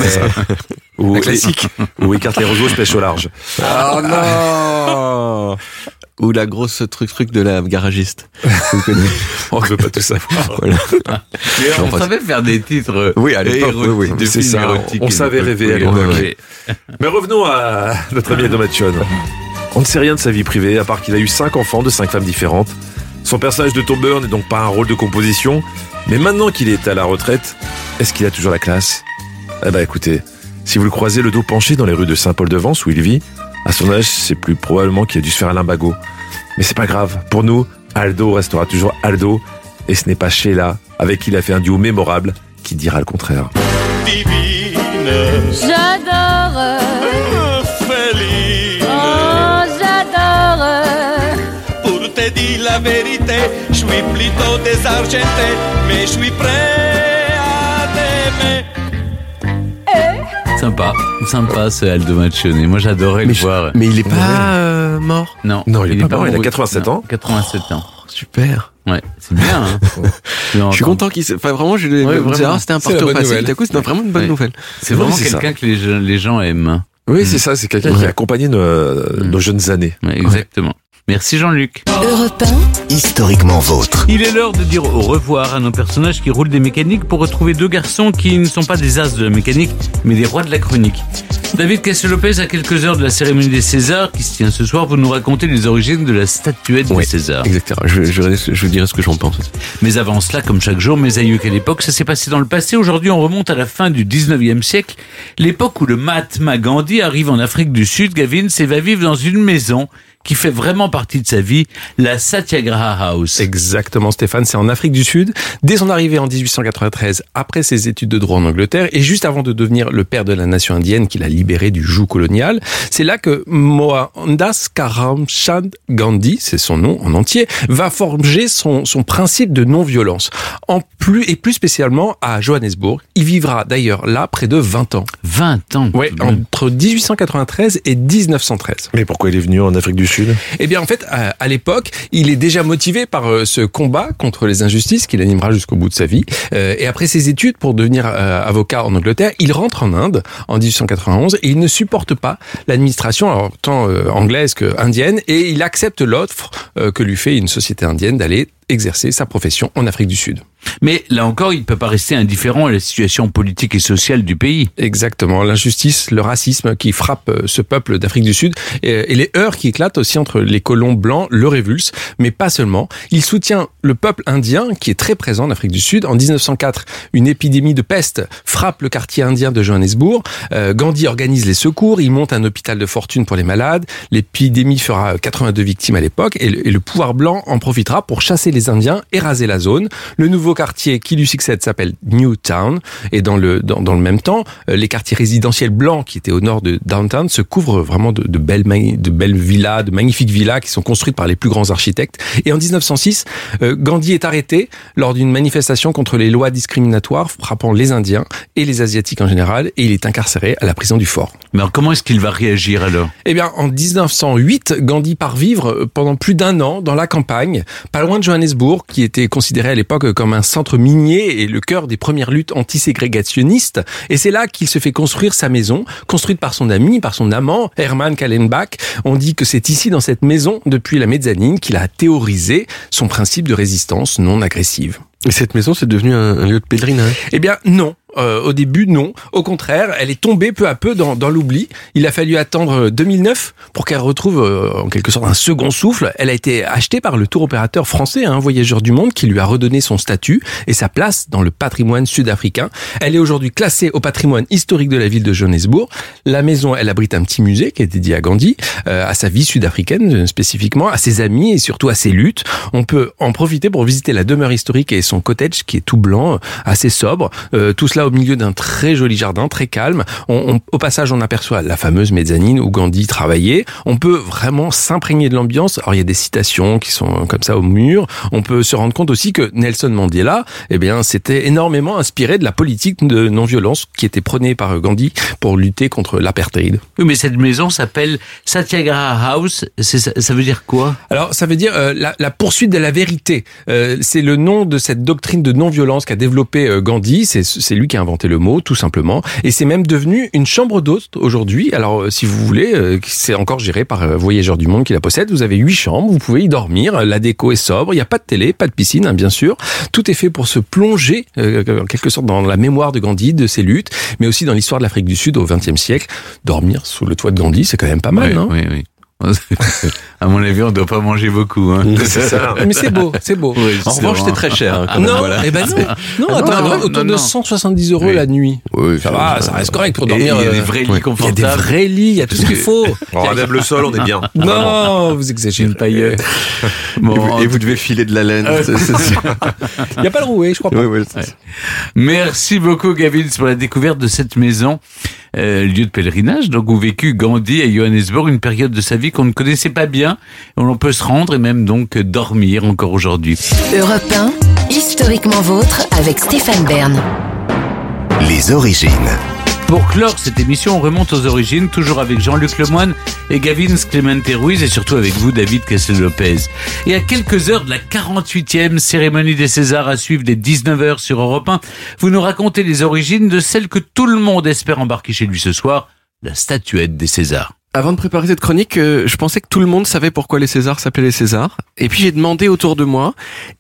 Ou, classique. Ou écarte les roseaux, pêche au large. Oh non Ou la grosse truc truc de la garagiste. On ne veut pas tout savoir. Voilà. Mais on savait faire des titres euh, Oui, à l'époque, oui, oui. de C'est films ça, érotiques. on savait rêver à oui, oui. Mais revenons à notre ami Edo Machon. On ne sait rien de sa vie privée, à part qu'il a eu cinq enfants de cinq femmes différentes. Son personnage de tombeur n'est donc pas un rôle de composition, mais maintenant qu'il est à la retraite, est-ce qu'il a toujours la classe? Eh ben écoutez, si vous le croisez le dos penché dans les rues de Saint-Paul-de-Vence où il vit, à son âge, c'est plus probablement qu'il a dû se faire un limbago. Mais c'est pas grave, pour nous, Aldo restera toujours Aldo, et ce n'est pas Sheila, avec qui il a fait un duo mémorable, qui dira le contraire. J'adore. Féline, Oh, j'adore. pour te dire la vérité, je suis plutôt désargenté, mais je suis prêt Sympa, sympa ce Aldo Machone. Moi j'adorais le je- voir. mais il est pas euh, mort? Non, Non, il est pas mort, il a mort. 87 ans. 87 ans. Super. Ouais, c'est bien. Hein. Je suis content qu'il se... Enfin, vraiment, je Ouais, ah, c'était un bonne facile. D'un coup, c'était vraiment une bonne Ouais. nouvelle. C'est vraiment quelqu'un que les gens, les gens aiment. Oui, c'est ça, c'est quelqu'un qui a accompagné nos, nos jeunes années. Ouais, exactement. Merci Jean-Luc. Europe Historiquement vôtre. Il est l'heure de dire au revoir à nos personnages qui roulent des mécaniques pour retrouver deux garçons qui ne sont pas des as de la mécanique, mais des rois de la chronique. David Castelopez, à quelques heures de la cérémonie des Césars, qui se tient ce soir, vous nous racontez les origines de la statuette des Césars. Exactement. Je, je, je dirai ce que j'en pense. Mais avant cela, comme chaque jour, mes aïeux qu'à l'époque, ça s'est passé dans le passé. Aujourd'hui, on remonte à la fin du 19e siècle, l'époque où le Mahatma Gandhi arrive en Afrique du Sud. Gavin et va vivre dans une maison qui fait vraiment partie de sa vie, la Satyagraha House. Exactement, Stéphane. C'est en Afrique du Sud. Dès son arrivée en 1893, après ses études de droit en Angleterre, et juste avant de devenir le père de la nation indienne qu'il a libéré du joug colonial, c'est là que Mohandas Karamchand Gandhi, c'est son nom en entier, va forger son, son principe de non-violence. En plus, et plus spécialement à Johannesburg. Il vivra d'ailleurs là près de 20 ans. 20 ans. Ouais, entre 1893 et 1913. Mais pourquoi il est venu en Afrique du Sud? Eh bien, en fait, à, l'époque, il est déjà motivé par euh, ce combat contre les injustices qu'il animera jusqu'au bout de sa vie. Euh, et après ses études pour devenir euh, avocat en Angleterre, il rentre en Inde en 1891 et il ne supporte pas l'administration, tant anglaise que indienne, et il accepte l'offre que lui fait une société indienne d'aller exercer sa profession en Afrique du Sud. Mais là encore, il peut pas rester indifférent à la situation politique et sociale du pays. Exactement, l'injustice, le racisme qui frappe euh, ce peuple d'Afrique du Sud et, et les heurts qui éclatent aussi entre les colons blancs le révulsent, mais pas seulement. Il soutient le peuple indien qui est très présent en Afrique du Sud. En 1904, une épidémie de peste frappe le quartier indien de Johannesburg. Euh, Gandhi organise les secours, il monte un hôpital de fortune pour les malades. L'épidémie fera 82 victimes à l'époque et le pouvoir blanc en profitera pour chasser les Indiens et raser la zone. Le nouveau quartier qui lui succède s'appelle Newtown et dans le dans, dans le même temps, euh, les quartiers résidentiels blancs qui étaient au nord de downtown se couvrent vraiment de, de belles de belles villas, de magnifiques villas qui sont construites par les plus grands architectes. Et en 1906, euh, Gandhi est arrêté lors d'une manifestation contre les lois discriminatoires frappant les Indiens et les Asiatiques en général et il est incarcéré à la prison du fort. Mais alors, comment est-ce qu'il va réagir alors? Eh bien, en 1908, Gandhi part vivre pendant plus d'un an dans la campagne, pas loin de Johannesburg, qui était considéré à l'époque comme un centre minier et le cœur des premières luttes antiségrégationnistes. Et c'est là qu'il se fait construire sa maison, construite par son ami, par son amant, Herman Kallenbach. On dit que c'est ici, dans cette maison, depuis la mezzanine, qu'il a théorisé son principe de résistance non agressive. Et cette maison, c'est devenu un, un lieu de pèlerinage? Eh bien, non. Euh, au début, non. Au contraire, elle est tombée peu à peu dans, dans l'oubli. Il a fallu attendre 2009 pour qu'elle retrouve euh, en quelque sorte un second souffle. Elle a été achetée par le tour opérateur français, un voyageur du monde, qui lui a redonné son statut et sa place dans le patrimoine sud-africain. Elle est aujourd'hui classée au patrimoine historique de la ville de Johannesburg. La maison, elle abrite un petit musée qui est dédié à Gandhi, euh, à sa vie sud-africaine euh, spécifiquement, à ses amis et surtout à ses luttes. On peut en profiter pour visiter la demeure historique et son cottage qui est tout blanc, euh, assez sobre. Euh, tout cela au milieu d'un très joli jardin, très calme. On, on- au passage, on aperçoit la fameuse mezzanine où Gandhi travaillait. On peut vraiment s'imprégner de l'ambiance. Alors, il y a des citations qui sont comme ça au mur. On peut se rendre compte aussi que Nelson Mandela, eh bien, s'était énormément inspiré de la politique de non-violence qui était prônée par Gandhi pour lutter contre l'apartheid. Oui, mais cette maison s'appelle Satyagraha House. Ça, ça veut dire quoi? Alors, ça veut dire euh, la, la poursuite de la vérité. Euh, c'est le nom de cette doctrine de non-violence qu'a développé euh, Gandhi. C'est c'est lui qui a inventé le mot, tout simplement. Et c'est même devenu une chambre d'hôte aujourd'hui. Alors, euh, si vous voulez, euh, c'est encore géré par euh, Voyageurs du Monde qui la possède. Vous avez huit chambres, vous pouvez y dormir. La déco est sobre. Il n'y a pas de télé, pas de piscine, hein, bien sûr. Tout est fait pour se plonger, euh, en quelque sorte, dans la mémoire de Gandhi, de ses luttes, mais aussi dans l'histoire de l'Afrique du Sud au XXe siècle. Dormir sous le toit de Gandhi, c'est quand même pas mal, Oui, non? oui, oui. À mon avis, on doit pas manger beaucoup. Hein. C'est ça. Mais c'est beau, c'est beau. Oui, En revanche, c'est très cher. hein, non, voilà. eh ben non, non, Ah, attends, non, non, autour non, de non. 170 euros Oui. la nuit. Oui, Ça va, ça reste correct pour dormir. il y a des euh, vrais lits Il y a des confortables. vrais lits, il y a tout ce qu'il faut. On même le sol, on est bien. Non, vous exagérez. pailleuse. Et Bon, vous, et vous devez filer de la laine. Sûr. Il n'y a pas le rouet, je crois pas. Ouais, Merci beaucoup, Gavin, pour la découverte de cette maison, euh, lieu de pèlerinage, donc où vécut Gandhi à Johannesburg, une période de sa vie qu'on ne connaissait pas bien, où l'on peut se rendre et même donc dormir encore aujourd'hui. Europe 1, historiquement vôtre avec Stéphane Bern. Les origines. Pour clore cette émission, on remonte aux origines, toujours avec Jean-Luc Lemoine et Gavin Clemente Ruiz, et surtout avec vous, David Castel-Lopez. Et à quelques heures de la 48e cérémonie des Césars à suivre dès 19h sur Europe 1, vous nous racontez les origines de celle que tout le monde espère embarquer chez lui ce soir, la statuette des Césars. Avant de préparer cette chronique, euh, je pensais que tout le monde savait pourquoi les Césars s'appelaient les Césars. Et puis j'ai demandé autour de moi,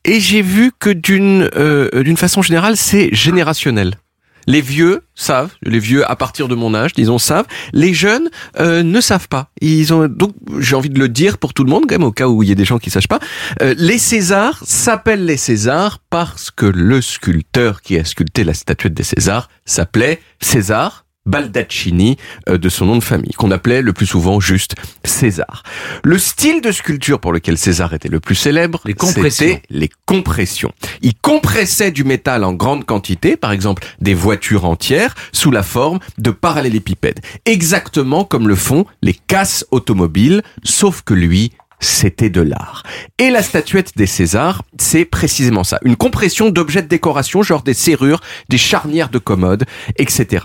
et j'ai vu que d'une euh, d'une façon générale, c'est générationnel. Les vieux savent, les vieux à partir de mon âge, disons, savent. Les jeunes euh, ne savent pas. Ils ont donc, j'ai envie de le dire pour tout le monde, quand même, au cas où il y a des gens qui sachent pas. Euh, les Césars s'appellent les Césars parce que le sculpteur qui a sculpté la statuette des Césars s'appelait César Baldaccini euh, de son nom de famille, qu'on appelait le plus souvent juste César. Le style de sculpture pour lequel César était le plus célèbre, c'était les compressions. Il compressait du métal en grande quantité, par exemple des voitures entières, sous la forme de parallélépipèdes. Exactement comme le font les casses automobiles, sauf que lui, c'était de l'art. Et la statuette des Césars, c'est précisément ça. Une compression d'objets de décoration, genre des serrures, des charnières de commodes, etc.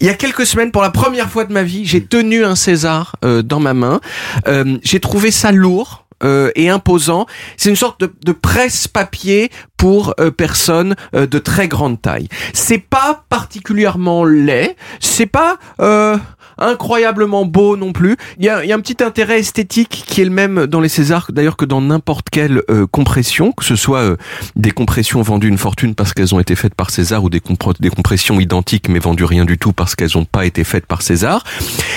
Il y a quelques semaines, pour la première fois de ma vie, j'ai tenu un César euh, dans ma main. Euh, j'ai trouvé ça lourd. Euh, et imposant. C'est une sorte de, de presse-papier pour euh, personnes euh, de très grande taille. C'est pas particulièrement laid, c'est pas euh, incroyablement beau non plus. Il y a, y a un petit intérêt esthétique qui est le même dans les Césars d'ailleurs que dans n'importe quelle euh, compression, que ce soit euh, des compressions vendues une fortune parce qu'elles ont été faites par César ou des compressions identiques mais vendues rien du tout parce qu'elles n'ont pas été faites par César.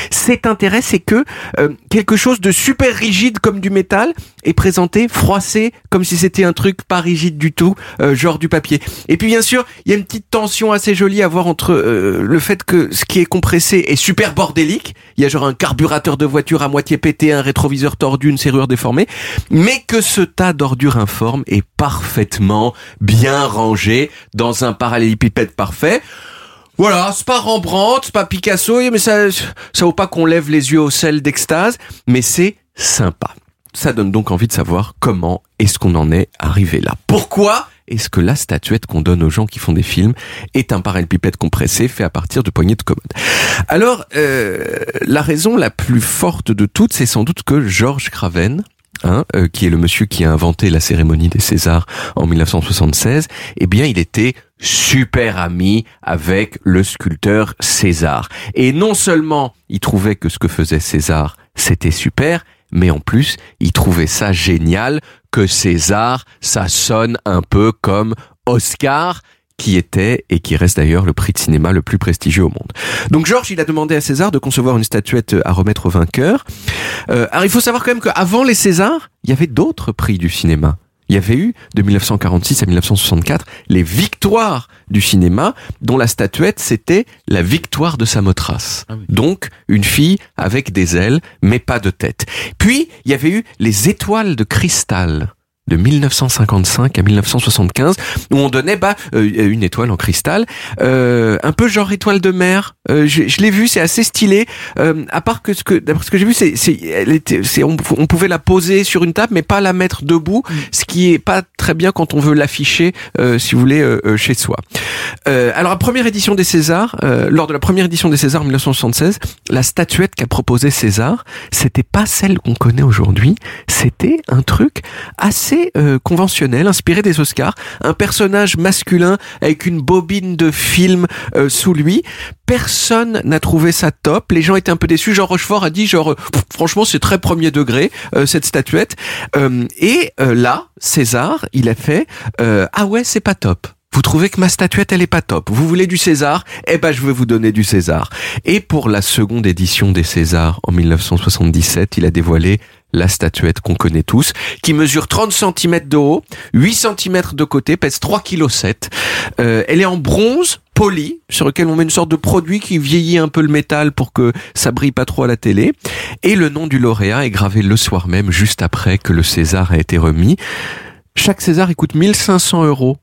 Cet intérêt, c'est que euh, quelque chose de super rigide comme du métal est présenté froissé comme si c'était un truc pas rigide du tout, euh, genre du papier. Et puis bien sûr, il y a une petite tension assez jolie à voir entre euh, le fait que ce qui est compressé est super bordélique, il y a genre un carburateur de voiture à moitié pété, un rétroviseur tordu, une serrure déformée, mais que ce tas d'ordures informes est parfaitement bien rangé dans un parallélépipède parfait. Voilà, c'est pas Rembrandt, c'est pas Picasso, mais ça, ça vaut pas qu'on lève les yeux au sel d'extase, mais c'est sympa. Ça donne donc envie de savoir comment est-ce qu'on en est arrivé là. Pourquoi est-ce que la statuette qu'on donne aux gens qui font des films est un parallépipède compressé fait à partir de poignées de commode? Alors, euh, la raison la plus forte de toutes, c'est sans doute que Georges Craven, hein, euh, qui est le monsieur qui a inventé la cérémonie des Césars en 1976, eh bien, il était super ami avec le sculpteur César. Et non seulement il trouvait que ce que faisait César, c'était super, mais en plus, il trouvait ça génial que César, ça sonne un peu comme Oscar, qui était et qui reste d'ailleurs le prix de cinéma le plus prestigieux au monde. Donc Georges, il a demandé à César de concevoir une statuette à remettre au vainqueur. Euh, alors il faut savoir quand même qu'avant les Césars, il y avait d'autres prix du cinéma. Il y avait eu, de 1946 à 1964, les victoires du cinéma, dont la statuette, c'était la victoire de Samothrace. Donc, une fille avec des ailes, mais pas de tête. Puis, il y avait eu les étoiles de cristal de 1955 à 1975 où on donnait bah euh, une étoile en cristal euh, un peu genre étoile de mer. Euh, je, je l'ai vu c'est assez stylé. À part que ce que d'après ce que j'ai vu c'est c'est elle était c'est on, on pouvait la poser sur une table mais pas la mettre debout ce qui est pas très bien quand on veut l'afficher si vous voulez chez soi. Alors la première édition des Césars lors de la première édition des Césars en 1976 la statuette qu'a proposé César c'était pas celle qu'on connaît aujourd'hui c'était un truc assez euh, conventionnel, inspiré des Oscars. Un personnage masculin avec une bobine de film euh, sous lui. Personne n'a trouvé ça top. Les gens étaient un peu déçus. Jean Rochefort a dit genre, euh, franchement, c'est très premier degré cette statuette. Et là, César, il a fait, ah ouais, c'est pas top. Vous trouvez que ma statuette, elle est pas top. Vous voulez du César? Eh ben, je vais vous donner du César. Et pour la seconde édition des Césars en 1977, il a dévoilé la statuette qu'on connaît tous, qui mesure 30 cm de haut, 8 cm de côté, pèse 3,7 kg. Euh, elle est en bronze poli, sur lequel on met une sorte de produit qui vieillit un peu le métal pour que ça brille pas trop à la télé. Et le nom du lauréat est gravé le soir même, juste après que le César a été remis. Chaque César, il coûte 1500 euros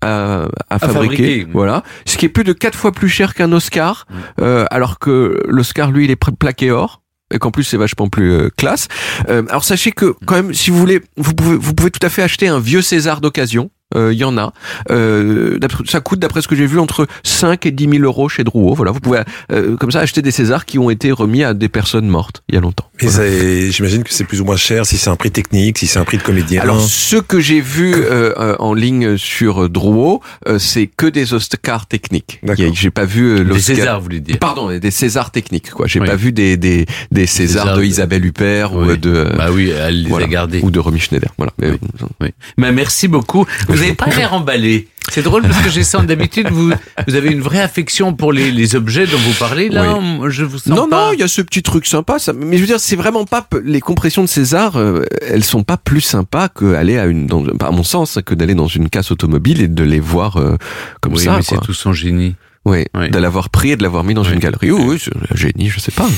à, à fabriquer, fabriquer. voilà. Ce qui est plus de quatre fois plus cher qu'un Oscar, euh, alors que l'Oscar, lui, il est plaqué or. Et qu'en plus c'est vachement plus euh, classe. Euh, alors sachez que quand même, si vous voulez, vous pouvez, vous pouvez tout à fait acheter un vieux César d'occasion. Euh, Il y en a. Euh, d'après- ça coûte, d'après ce que j'ai vu, entre 5 et 10 000 euros chez Drouot. Voilà, vous pouvez euh, comme ça acheter des Césars qui ont été remis à des personnes mortes il y a longtemps. Mais ça- j'imagine que c'est plus ou moins cher si c'est un prix technique, si c'est un prix de comédien. Alors, ce que j'ai vu euh, euh, en ligne sur Drouot, euh, c'est que des Oscars techniques. J'ai pas vu euh, l'Oscar. Césars, vous voulez dire. Pardon, des Césars techniques. Quoi. J'ai Oui. pas vu des des, des Césars Césars de de- Isabelle Huppert ou de. euh, Bah oui, elle les voilà. a gardés. Ou de Romy Schneider. Voilà. Mais, Oui. Mais merci beaucoup. Vous n'avez pas l'air emballé. C'est drôle parce que j'ai sens d'habitude, vous, vous avez une vraie affection pour les, les objets dont vous parlez. Là, Oui. on- je vous sens non, pas. non, il y a ce petit truc sympa. Ça, mais je veux dire, c'est vraiment pas les compressions de César. euh, elles sont pas plus sympas que aller à une, dans, à mon sens, que d'aller dans une casse automobile et de les voir euh, comme Oui, ça. mais c'est tout son génie. Oui, de l'avoir pris et de l'avoir mis dans une galerie. Oui, oui, c'est un génie, je sais pas.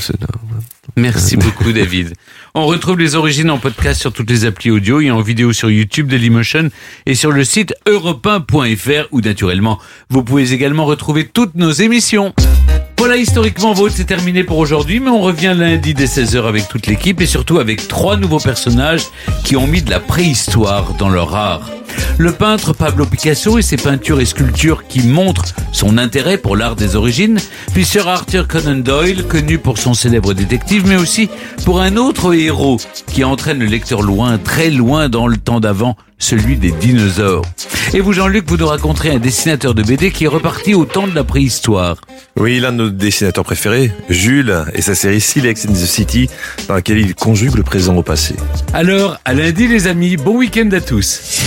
Merci beaucoup, David. On retrouve les origines en podcast sur toutes les applis audio et en vidéo sur YouTube Dailymotion et sur le site europe1.fr où, naturellement, vous pouvez également retrouver toutes nos émissions. Voilà, historiquement vôtre, c'est terminé pour aujourd'hui, mais on revient lundi dès 16h avec toute l'équipe et surtout avec trois nouveaux personnages qui ont mis de la préhistoire dans leur art. Le peintre Pablo Picasso et ses peintures et sculptures qui montrent son intérêt pour l'art des origines, puis Sir Arthur Conan Doyle, connu pour son célèbre détective, mais aussi pour un autre héros qui entraîne le lecteur loin, très loin dans le temps d'avant, celui des dinosaures. Et vous, Jean-Luc, vous nous raconterez un dessinateur de BD qui est reparti au temps de la préhistoire. Oui, l'un de nos dessinateurs préférés, Jules, et sa série Silex in the City, dans laquelle il conjugue le présent au passé. Alors, à lundi les amis, bon week-end à tous.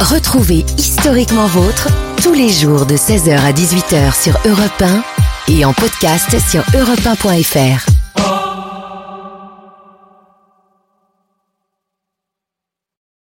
Retrouvez Historiquement Vôtre tous les jours de 16h à 18h sur Europe 1 et en podcast sur europe1.fr.